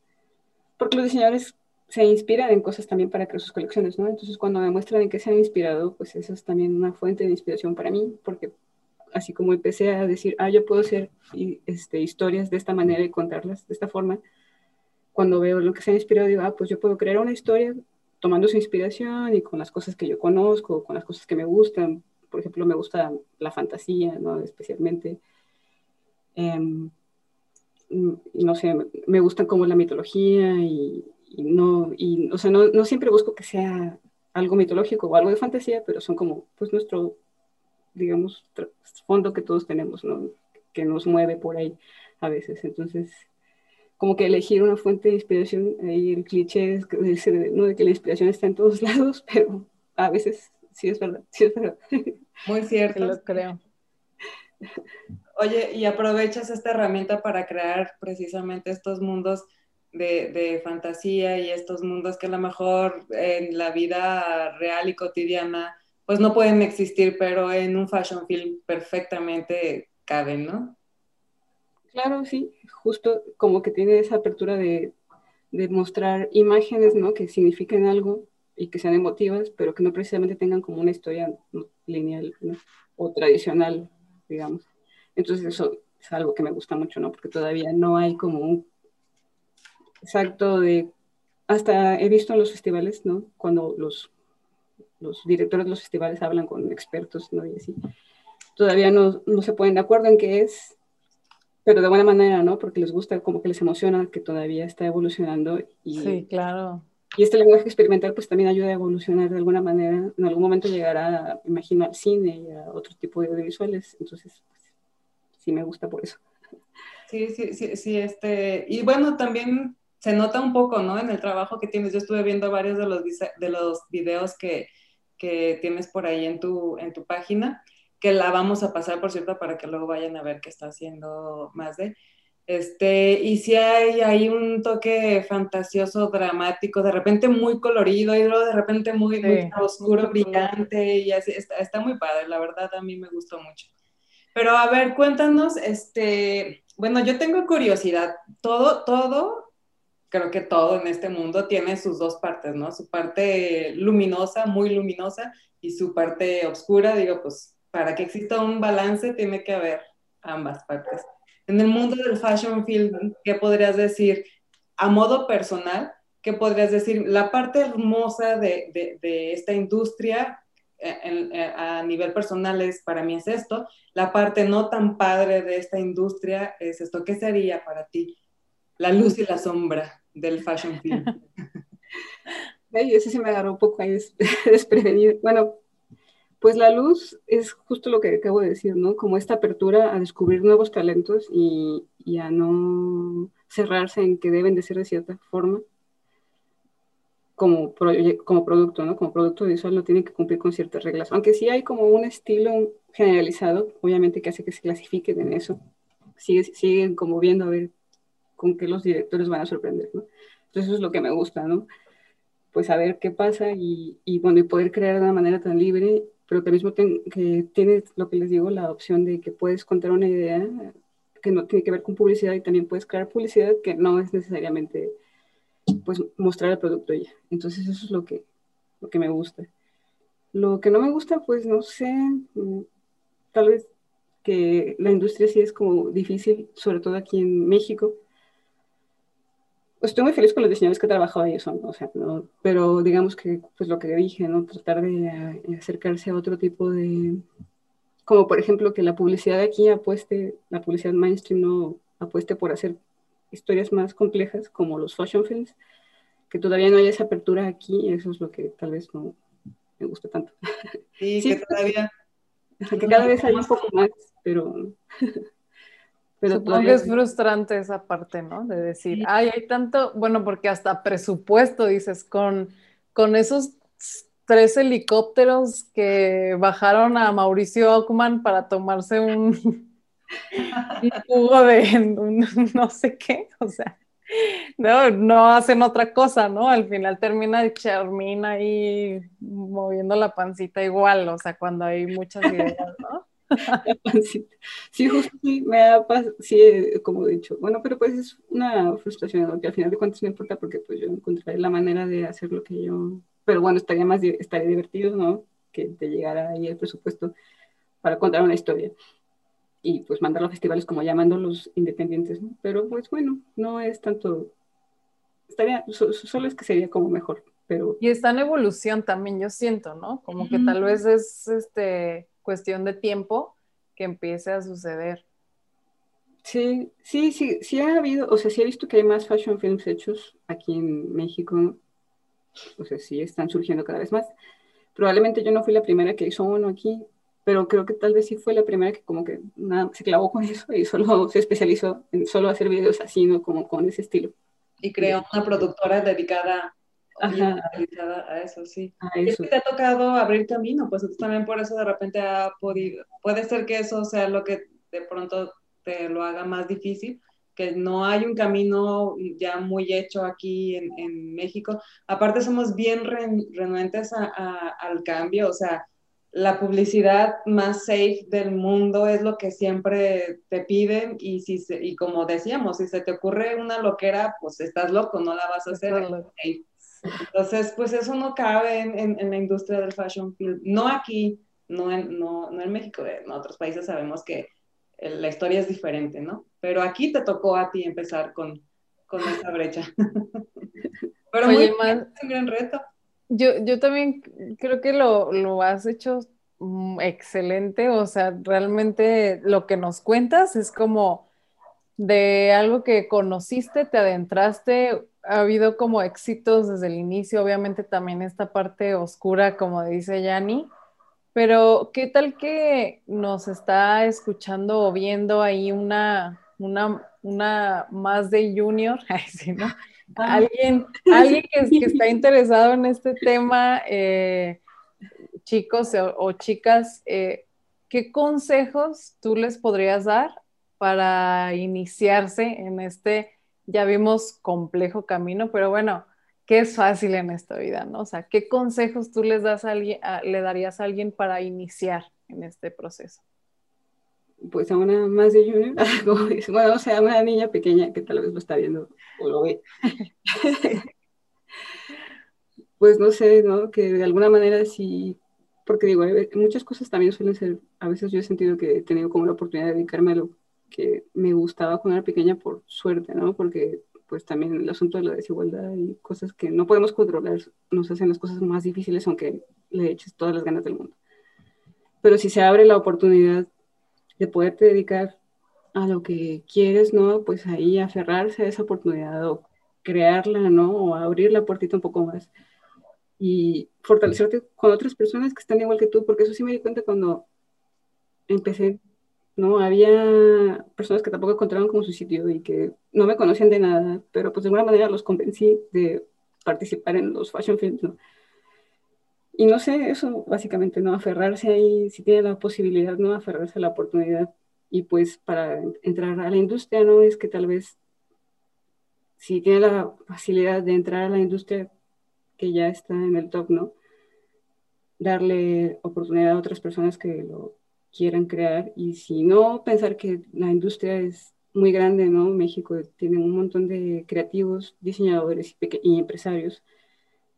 Porque los diseñadores se inspiran en cosas también para crear sus colecciones, ¿no? Entonces, cuando me muestran en qué se han inspirado, pues eso es también una fuente de inspiración para mí, porque así como empecé a decir, ah, yo puedo hacer este, historias de esta manera y contarlas de esta forma, cuando veo lo que se ha inspirado, digo, ah, pues yo puedo crear una historia tomando su inspiración y con las cosas que yo conozco, con las cosas que me gustan. Por ejemplo, me gusta la fantasía, ¿no? Especialmente. Em, no sé, me gusta como la mitología y, no, y, o sea, no, no, siempre busco que sea algo mitológico o algo de fantasía, pero son como, pues, nuestro, digamos, fondo que todos tenemos, ¿no? Que nos mueve por ahí a veces. Entonces, como que elegir una fuente de inspiración, ahí el cliché es de, ¿no? de que la inspiración está en todos lados, pero a veces sí es verdad, sí es verdad. Muy cierto. Lo creo. Oye, y aprovechas esta herramienta para crear precisamente estos mundos de, fantasía y estos mundos que a lo mejor en la vida real y cotidiana pues no pueden existir, pero en un fashion film perfectamente caben, ¿no? Claro, sí, justo como que tiene esa apertura de, de mostrar imágenes, ¿no? Que signifiquen algo y que sean emotivas, pero que no precisamente tengan como una historia lineal o tradicional, digamos. Entonces eso es algo que me gusta mucho, ¿no? Porque todavía no hay como un exacto de... Hasta he visto en los festivales, ¿no? Cuando los, los directores de los festivales hablan con expertos, ¿no? Y así. Todavía no, no se ponen de acuerdo en qué es, pero de buena manera, ¿no? Porque les gusta, como que les emociona que todavía está evolucionando. Y, sí, claro. Y este lenguaje experimental pues también ayuda a evolucionar de alguna manera. En algún momento llegará, imagino, al cine y a otro tipo de audiovisuales. Entonces, pues, sí me gusta por eso. Sí, sí, sí, sí, este, y bueno, también se nota un poco, ¿no? En el trabajo que tienes. Yo estuve viendo varios de los, de los videos que, que tienes por ahí en tu, en tu página, que la vamos a pasar, por cierto, para que luego vayan a ver qué está haciendo más de. Este, y si hay ahí un toque fantasioso, dramático, de repente muy colorido y luego de repente muy, oscuro, brillante y así, está, está, muy padre, la verdad a mí me gustó mucho. Pero a ver, cuéntanos, este, bueno, yo tengo curiosidad, todo, todo, creo que todo en este mundo tiene sus dos partes, ¿no? Su parte luminosa, muy luminosa, y su parte oscura, digo, pues para que exista un balance tiene que haber ambas partes. En el mundo del fashion film, ¿qué podrías decir a modo personal? ¿Qué podrías decir? La parte hermosa de, de, esta industria eh, eh, a nivel personal es, para mí es esto. La parte no tan padre de esta industria es esto. ¿Qué sería para ti la luz y la sombra del fashion film? Ay, ese se me agarró un poco ahí desprevenido. Bueno, pues la luz es justo lo que acabo de decir, ¿no? Como esta apertura a descubrir nuevos talentos y, a no cerrarse en que deben de ser de cierta forma como, como producto, ¿no? Como producto visual no tienen que cumplir con ciertas reglas. Aunque sí hay como un estilo generalizado, obviamente que hace que se clasifiquen en eso. Sigue, siguen como viendo a ver con qué los directores van a sorprender, ¿no? Entonces eso es lo que me gusta, ¿no? Pues saber qué pasa y, y bueno, y poder crear de una manera tan libre pero que tienes lo que les digo, la opción de que puedes contar una idea que no tiene que ver con publicidad y también puedes crear publicidad que no es necesariamente pues mostrar el producto ya. Entonces eso es lo que, lo que me gusta. Lo que no me gusta, pues no sé, mm, tal vez que la industria sí es como difícil, sobre todo aquí en México, estoy muy feliz con los diseñadores que he trabajado ahí, son, o sea, pero digamos que, pues lo que dije, ¿no? Tratar de eh, acercarse a otro tipo de, como por ejemplo que la publicidad de aquí apueste, la publicidad mainstream no apueste por hacer historias más complejas como los fashion films, que todavía no hay esa apertura aquí, eso es lo que tal vez no me gusta tanto. Sí, que todavía... Que cada vez hay un poco más, pero... Pero Supongo que es frustrante esa parte, ¿no? De decir, ay, hay tanto, bueno, porque hasta presupuesto, dices, con, con esos tres helicópteros que bajaron a Mauricio Ockman para tomarse un, jugo de no sé qué, o sea, no, no hacen otra cosa, ¿no? Al final termina Charmin ahí moviendo la pancita igual, o sea, cuando hay muchas ideas, ¿no? sí, justo sí, me pasado, sí, eh, como he dicho, bueno, pero pues es una frustración, que al final de cuentas no importa porque pues yo encontraré la manera de hacer lo que yo, pero bueno, estaría más, estaría divertido, ¿no? Que te llegara ahí el presupuesto para contar una historia y pues mandarlo a festivales como llamando los independientes, ¿no? Pero pues bueno, no es tanto, estaría, solo es que sería como mejor, pero... Y está en evolución también, yo siento, ¿no? Como que tal vez es, este cuestión de tiempo que empiece a suceder. Sí, sí, sí, sí ha habido, o sea, sí he visto que hay más fashion films hechos aquí en México, o sea, sí están surgiendo cada vez más. Probablemente yo no fui la primera que hizo uno aquí, pero creo que tal vez sí fue la primera que como que nada, se clavó con eso y solo se especializó en solo hacer videos así, ¿no? Como con ese estilo. Y creó una productora dedicada a eso, sí. Y es que te ha tocado abrir camino, pues también por eso de repente ha podido, puede ser que eso sea lo que de pronto te lo haga más difícil, que no hay un camino ya muy hecho aquí en, en México. Aparte somos bien renuentes al cambio, o sea, la publicidad más safe del mundo es lo que siempre te piden y si y como decíamos, si se te ocurre una loquera, pues estás loco, no la vas a hacer. Entonces, pues eso no cabe en, en, la industria del fashion film. No aquí, no en, no, no en México, en otros países sabemos que la historia es diferente, ¿no? Pero aquí te tocó a ti empezar con, con esa brecha. Pero muy bien, un gran reto. Yo, yo también creo que lo, lo has hecho mm, excelente, o sea, realmente lo que nos cuentas es como de algo que conociste, te adentraste, ha habido como éxitos desde el inicio, obviamente también esta parte oscura, como dice Yanni, pero ¿qué tal que nos está escuchando o viendo ahí una, una, una más de junior, ¿no? alguien, alguien que, está interesado en este tema, eh, chicos o, chicas, eh, ¿qué consejos tú les podrías dar para iniciarse en este, ya vimos, complejo camino, pero bueno, ¿qué es fácil en esta vida, no? O sea, ¿qué consejos tú les das a alguien, le darías a alguien para iniciar en este proceso? Pues a una más de junior, bueno, o sea, una niña pequeña que tal vez lo está viendo o lo ve. pues no sé, ¿no? Que de alguna manera sí, porque digo, muchas cosas también suelen ser, a veces yo he sentido que he tenido como la oportunidad de dedicarme a lo que me gustaba cuando era pequeña por suerte, ¿no? Porque pues también el asunto de la desigualdad y cosas que no podemos controlar nos hacen las cosas más difíciles aunque le eches todas las ganas del mundo. Pero si se abre la oportunidad de poderte dedicar a lo que quieres, ¿no? Pues ahí aferrarse a esa oportunidad o crearla, ¿no? O abrir la puertita un poco más y fortalecerte con otras personas que están igual que tú, porque eso sí me di cuenta cuando empecé ¿no? Había personas que tampoco encontraron como su sitio y que no me conocían de nada, pero pues de alguna manera los convencí de participar en los fashion films. Y no sé, eso básicamente, ¿no? Aferrarse ahí, si tiene la posibilidad, ¿no? Aferrarse a la oportunidad. Y pues para entrar a la industria, ¿no? Es que tal vez, si tiene la facilidad de entrar a la industria que ya está en el top, ¿no? Darle oportunidad a otras personas que lo quieran crear y si no, pensar que la industria es muy grande, ¿no? México tiene un montón de creativos, diseñadores y, empresarios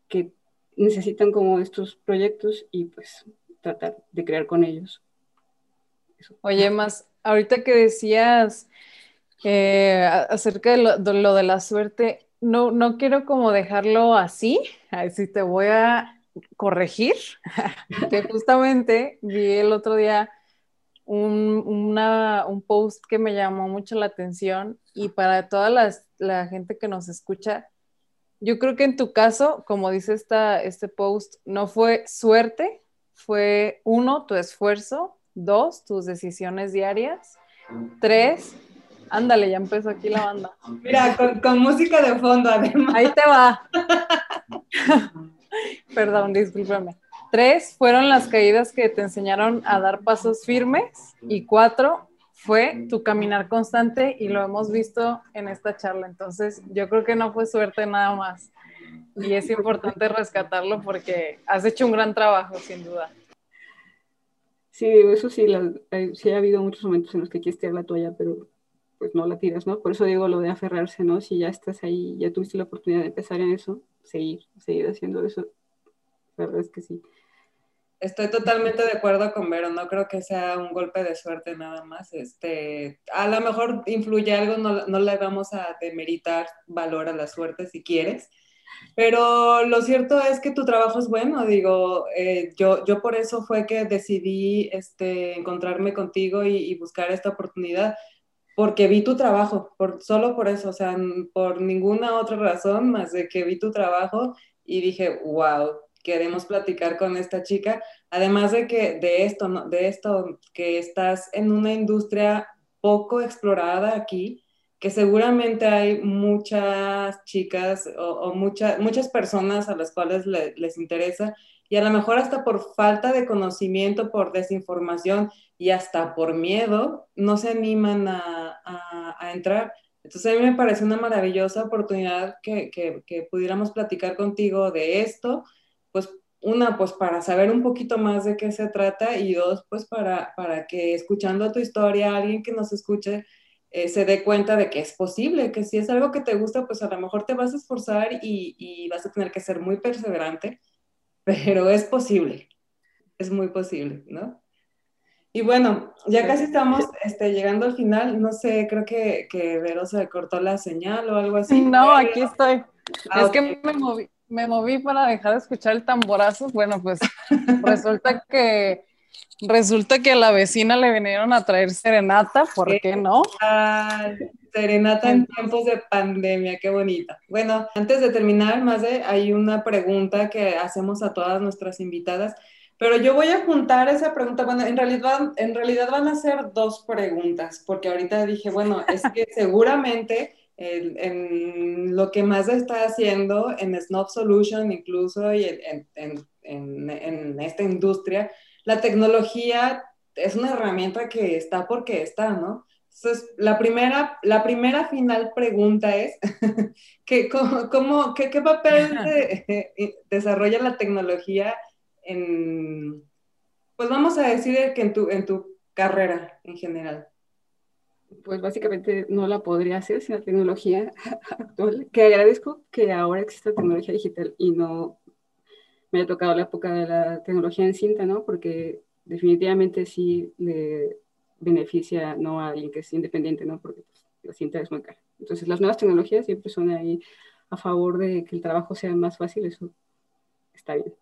que necesitan como estos proyectos y pues tratar de crear con ellos. Oye, más, ahorita que decías eh, acerca de lo, de la suerte, no, no quiero como dejarlo así, así te voy a corregir, que justamente vi el otro día un, post que me llamó mucho la atención y para toda la gente que nos escucha, yo creo que en tu caso, como dice esta, este post, no fue suerte, fue uno, tu esfuerzo, dos, tus decisiones diarias, tres, ándale, ya empezó aquí la banda. Mira, con, con música de fondo además. Ahí te va. Perdón, discúlpame. Tres fueron las caídas que te enseñaron a dar pasos firmes y cuatro fue tu caminar constante y lo hemos visto en esta charla. Entonces, yo creo que no fue suerte nada más. Y es importante rescatarlo porque has hecho un gran trabajo, sin duda. Sí, eso sí, sí ha habido muchos momentos en los que quieres tirar la toalla, pero pues no la tiras, ¿no? Por eso digo lo de aferrarse, ¿no? Si ya estás ahí, ya tuviste la oportunidad de empezar en eso, seguir, seguir haciendo eso. La verdad es que sí. Estoy totalmente de acuerdo con Vero, no creo que sea un golpe de suerte nada más. Este, a lo mejor influye algo, no, no le vamos a demeritar valor a la suerte si quieres, pero lo cierto es que tu trabajo es bueno, digo, eh, yo, yo por eso fue que decidí este, encontrarme contigo y, y, buscar esta oportunidad, porque vi tu trabajo, por, solo por eso, o sea, por ninguna otra razón más de que vi tu trabajo y dije, wow, queremos platicar con esta chica, además de que de esto, de esto que estás en una industria poco explorada aquí, que seguramente hay muchas chicas o, muchas personas a las cuales les interesa y a lo mejor hasta por falta de conocimiento, por desinformación y hasta por miedo, no se animan a, entrar. Entonces a mí me parece una maravillosa oportunidad que, que pudiéramos platicar contigo de esto una, pues para saber un poquito más de qué se trata y dos, pues para, para que escuchando tu historia, alguien que nos escuche eh, se dé cuenta de que es posible, que si es algo que te gusta, pues a lo mejor te vas a esforzar y, y vas a tener que ser muy perseverante, pero es posible, es muy posible, ¿no? Y bueno, ya casi estamos este, llegando al final. No sé, creo que, que Vero se cortó la señal o algo así. No, aquí estoy. Ah, es que me moví, me moví para dejar de escuchar el tamborazo. Bueno, pues resulta que resulta que a la vecina le vinieron a traer serenata, ¿por qué no? serenata en tiempos de pandemia, qué bonita. Bueno, antes de terminar, más de hay una pregunta que hacemos a todas nuestras invitadas, pero yo voy a juntar esa pregunta. Bueno, en realidad, en realidad van a ser dos preguntas, porque ahorita dije, bueno, es que seguramente en, en lo que más está haciendo en Snob Solution incluso y en, en, en, esta industria, la tecnología es una herramienta que está porque está, ¿no? Entonces, la primera, la primera final pregunta es, ¿qué, cómo, qué, qué, papel desarrolla la tecnología en, pues vamos a decir que en tu, en tu carrera en general? Pues básicamente no la podría hacer sin la tecnología actual, que agradezco que ahora exista tecnología digital y no me haya tocado la época de la tecnología en cinta, ¿no? Porque definitivamente sí le beneficia no a alguien que es independiente, ¿no? Porque pues, la cinta es muy cara. Entonces las nuevas tecnologías siempre son ahí a favor de que el trabajo sea más fácil, eso está bien.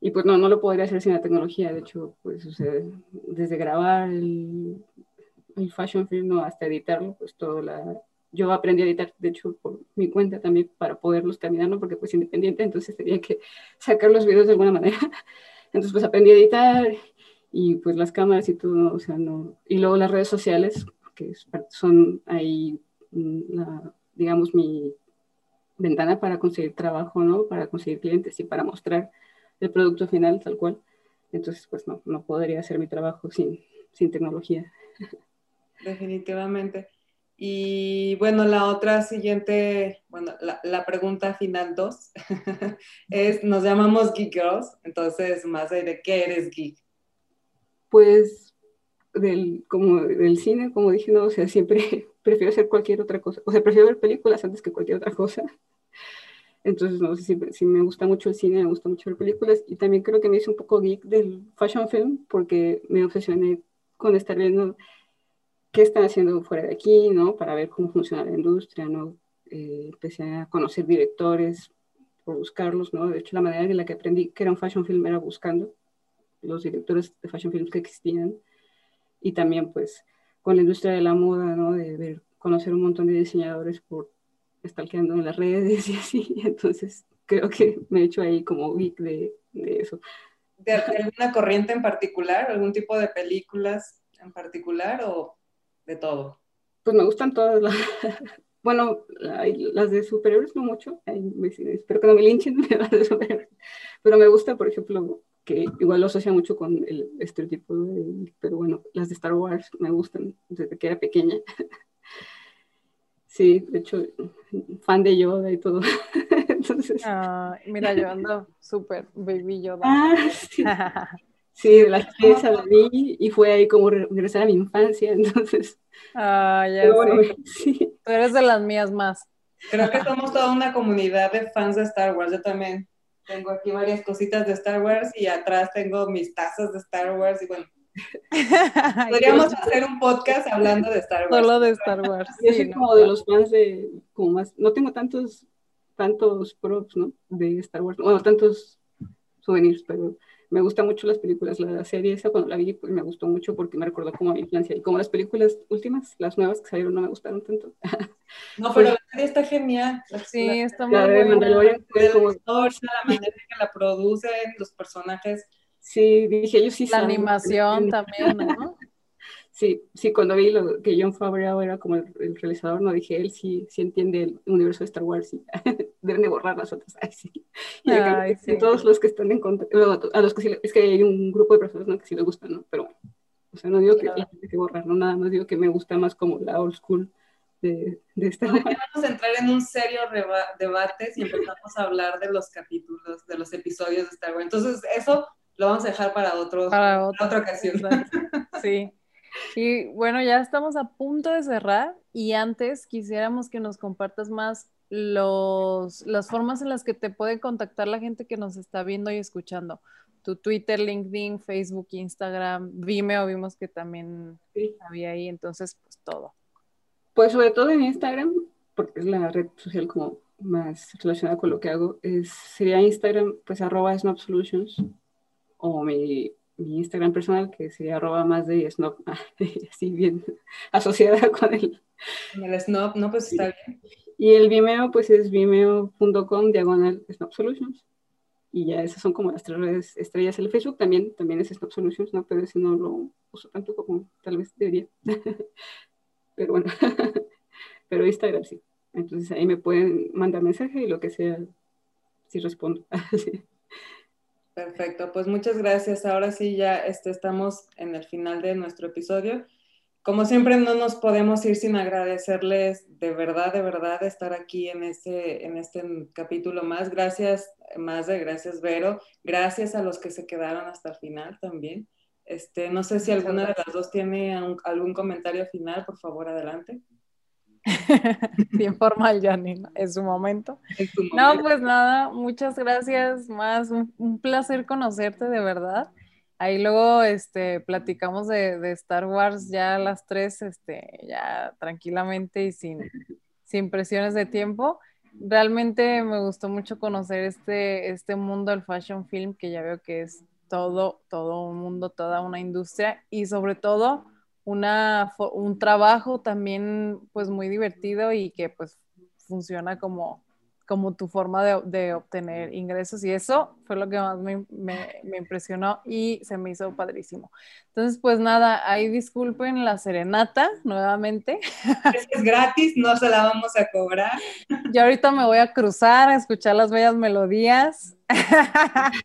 Y pues no, no lo podría hacer sin la tecnología, de hecho, pues desde grabar el, el fashion film hasta editarlo, pues todo la... Yo aprendí a editar, de hecho, por mi cuenta también para poderlos terminar, ¿no? Porque pues independiente, entonces tenía que sacar los videos de alguna manera. Entonces pues aprendí a editar y pues las cámaras y todo, o sea, no, y luego las redes sociales, que son ahí, mm, la, digamos, mi ventana para conseguir trabajo, ¿no? Para conseguir clientes y para mostrar el producto final tal cual. Entonces, pues no, no podría hacer mi trabajo sin, sin tecnología. Definitivamente. Y bueno, la otra siguiente, bueno, la, la pregunta final dos es, nos llamamos Geek Girls, entonces más de qué eres geek pues del, como del cine, como dije, no, o sea, siempre prefiero hacer cualquier otra cosa, o sea, prefiero ver películas antes que cualquier otra cosa. Entonces, no sé si, si, me gusta mucho el cine, me gusta mucho ver películas y también creo que me hice un poco geek del fashion film porque me obsesioné con estar viendo qué están haciendo fuera de aquí, ¿no? Para ver cómo funciona la industria, ¿no? Eh, empecé a conocer directores, por buscarlos, ¿no? De hecho, la manera en la que aprendí que era un fashion film era buscando los directores de fashion films que existían y también pues con la industria de la moda, ¿no? De ver, conocer un montón de diseñadores por stalkeando en las redes y así, entonces creo que me he hecho ahí como geek de, de eso. ¿De, alguna corriente en particular? ¿Algún tipo de películas en particular o de todo? Pues me gustan todas las... Bueno, las de superhéroes no mucho, espero que no me linchen las de superhéroes, pero me gusta, por ejemplo, que igual lo asocia mucho con el estereotipo, de, pero bueno, las de Star Wars me gustan desde que era pequeña. Sí, de hecho, fan de Yoda y todo. Entonces... mira, yo ando súper baby Yoda. Ah, sí. Sí, de la pieza la vi y fue ahí como regresar a mi infancia, entonces. Ah, ya bueno, sí. Tú eres de las mías más. Creo que somos toda una comunidad de fans de Star Wars, yo también. Tengo aquí varias cositas de Star Wars y atrás tengo mis tazas de Star Wars y bueno. Podríamos hacer un podcast hablando de Star Wars. Solo de Star Wars. Yo soy como de los fans de, como más, no tengo tantos, tantos props, ¿no? De Star Wars, bueno, tantos souvenirs, pero me gustan mucho las películas. La serie esa cuando la vi, pues me gustó mucho porque me recordó como a mi infancia. Y como las películas últimas, las nuevas que salieron, no me gustaron tanto. No, pero la serie está genial. Sí, está muy buena. La manera que la producen, los personajes. Sí, dije, ellos sí La animación también, ¿no? Sí, sí, cuando vi lo, que John Favreau era como el, realizador, no dije, él sí, sí entiende el universo de Star Wars y deben de borrar las otras. Ay, sí. Y Ay, sí. todos los que están en contra, a los que sí, es que hay un grupo de personas ¿no? que sí les gustan, ¿no? Pero, o sea, no digo que hay que borrar, ¿no? Nada más digo que me gusta más como la old school de, de Star Wars. Vamos a entrar en un serio debate si empezamos a hablar de los capítulos, de los episodios de Star Wars. Entonces, eso lo vamos a dejar para, otro, para, otra ocasión. Sí. Y bueno, ya estamos a punto de cerrar y antes quisiéramos que nos compartas más los, las formas en las que te puede contactar la gente que nos está viendo y escuchando. Tu Twitter, LinkedIn, Facebook, Instagram, Vimeo, vimos que también había ahí, entonces pues todo. Pues sobre todo en Instagram, porque es la red social como más relacionada con lo que hago, es, sería Instagram, pues arroba Snap Solutions o mi mi Instagram personal, que sería arroba más de snob, así bien asociada con el... El snob, no, pues está bien. Y el Vimeo, pues es vimeo.com diagonal Snob Solutions. Y ya esas son como las tres redes estrellas. El Facebook también, también es Snob Solutions, ¿no? Pero ese no lo uso tanto como tal vez debería. Pero bueno, pero Instagram sí. Entonces ahí me pueden mandar mensaje y lo que sea, si respondo. Perfecto, pues muchas gracias. Ahora sí ya este, estamos en el final de nuestro episodio. Como siempre, no nos podemos ir sin agradecerles de verdad, de verdad, estar aquí en este, en este capítulo más. Gracias, más de gracias, Vero. Gracias a los que se quedaron hasta el final también. Este, no sé si alguna de las dos tiene algún comentario final, por favor, adelante. Bien formal, Janine, en su momento. No, pues nada, muchas gracias, más un, placer conocerte de verdad. Ahí luego este, platicamos de, Star Wars ya a las tres, este, ya tranquilamente y sin, sin presiones de tiempo. Realmente me gustó mucho conocer este, este mundo del fashion film, que ya veo que es todo, todo un mundo, toda una industria y sobre todo una, un trabajo también pues muy divertido y que pues funciona como, como tu forma de, obtener ingresos y eso fue lo que más me, impresionó y se me hizo padrísimo. Entonces pues nada, ahí disculpen la serenata nuevamente. Es, gratis, no se la vamos a cobrar. Yo ahorita me voy a cruzar a escuchar las bellas melodías.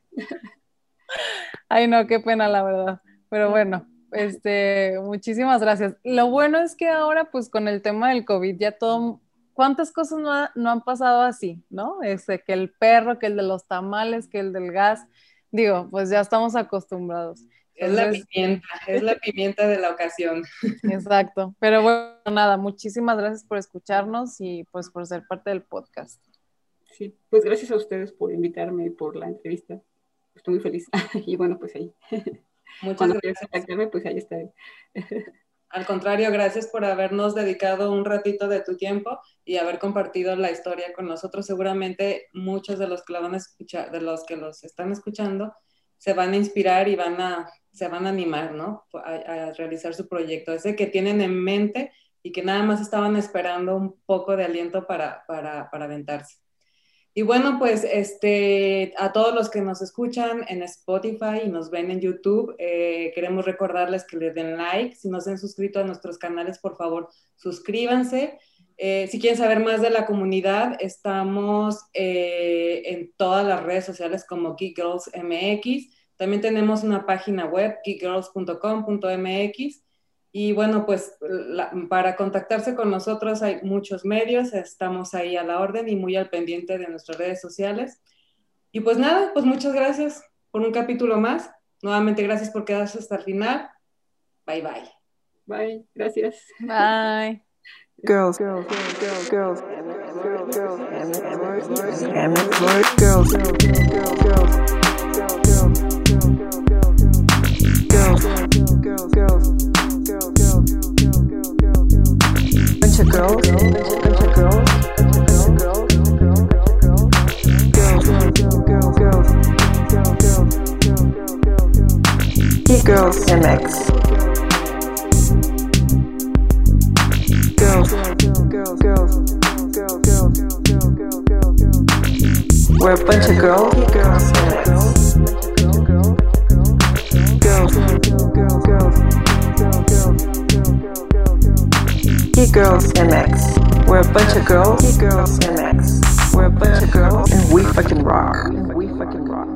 Ay no, qué pena la verdad, pero bueno. Este, muchísimas gracias. Lo bueno es que ahora, pues con el tema del COVID, ya todo, ¿cuántas cosas no, han pasado así, no? Este, que el perro, que el de los tamales, que el del gas, digo, pues ya estamos acostumbrados. Es la pimienta, es la pimienta de la ocasión. Exacto. Pero bueno, nada, muchísimas gracias por escucharnos y pues por ser parte del podcast. Sí, pues gracias a ustedes por invitarme y por la entrevista. Estoy muy feliz. y bueno, pues ahí. Muchas gracias. pues ahí está. Al contrario, gracias por habernos dedicado un ratito de tu tiempo y haber compartido la historia con nosotros. Seguramente muchos de los que la van a escuchar, de los que los están escuchando, se van a inspirar y van a, se van a animar, ¿no? A, realizar su proyecto. Ese que tienen en mente y que nada más estaban esperando un poco de aliento para, para, para aventarse. Y bueno, pues este, a todos los que nos escuchan en Spotify y nos ven en YouTube, eh, queremos recordarles que le den like. Si no se han suscrito a nuestros canales, por favor, suscríbanse. Eh, si quieren saber más de la comunidad, estamos eh, en todas las redes sociales como Geek Girls MX. También tenemos una página web, geekgirls.com.mx. Y bueno, pues para contactarse con nosotros hay muchos medios, estamos ahí a la orden y muy al pendiente de nuestras redes sociales. Y pues nada, pues muchas gracias por un capítulo más. Nuevamente gracias por quedarse hasta el final. Bye bye. Bye, gracias. Bye. Girls, girls, girls, girls, girls, girls, girls, girls, girls, bunch of girls, bunch of girls, bunch of girls, girls, girls, girls, MX. Girls, girls, girls, We're a bunch of girls, girls, MX. Girls, girls, girls. Geek Girls MX. We're a bunch of girls. Geek Girls MX. We're a bunch of girls, and we fucking rock. And we fucking rock.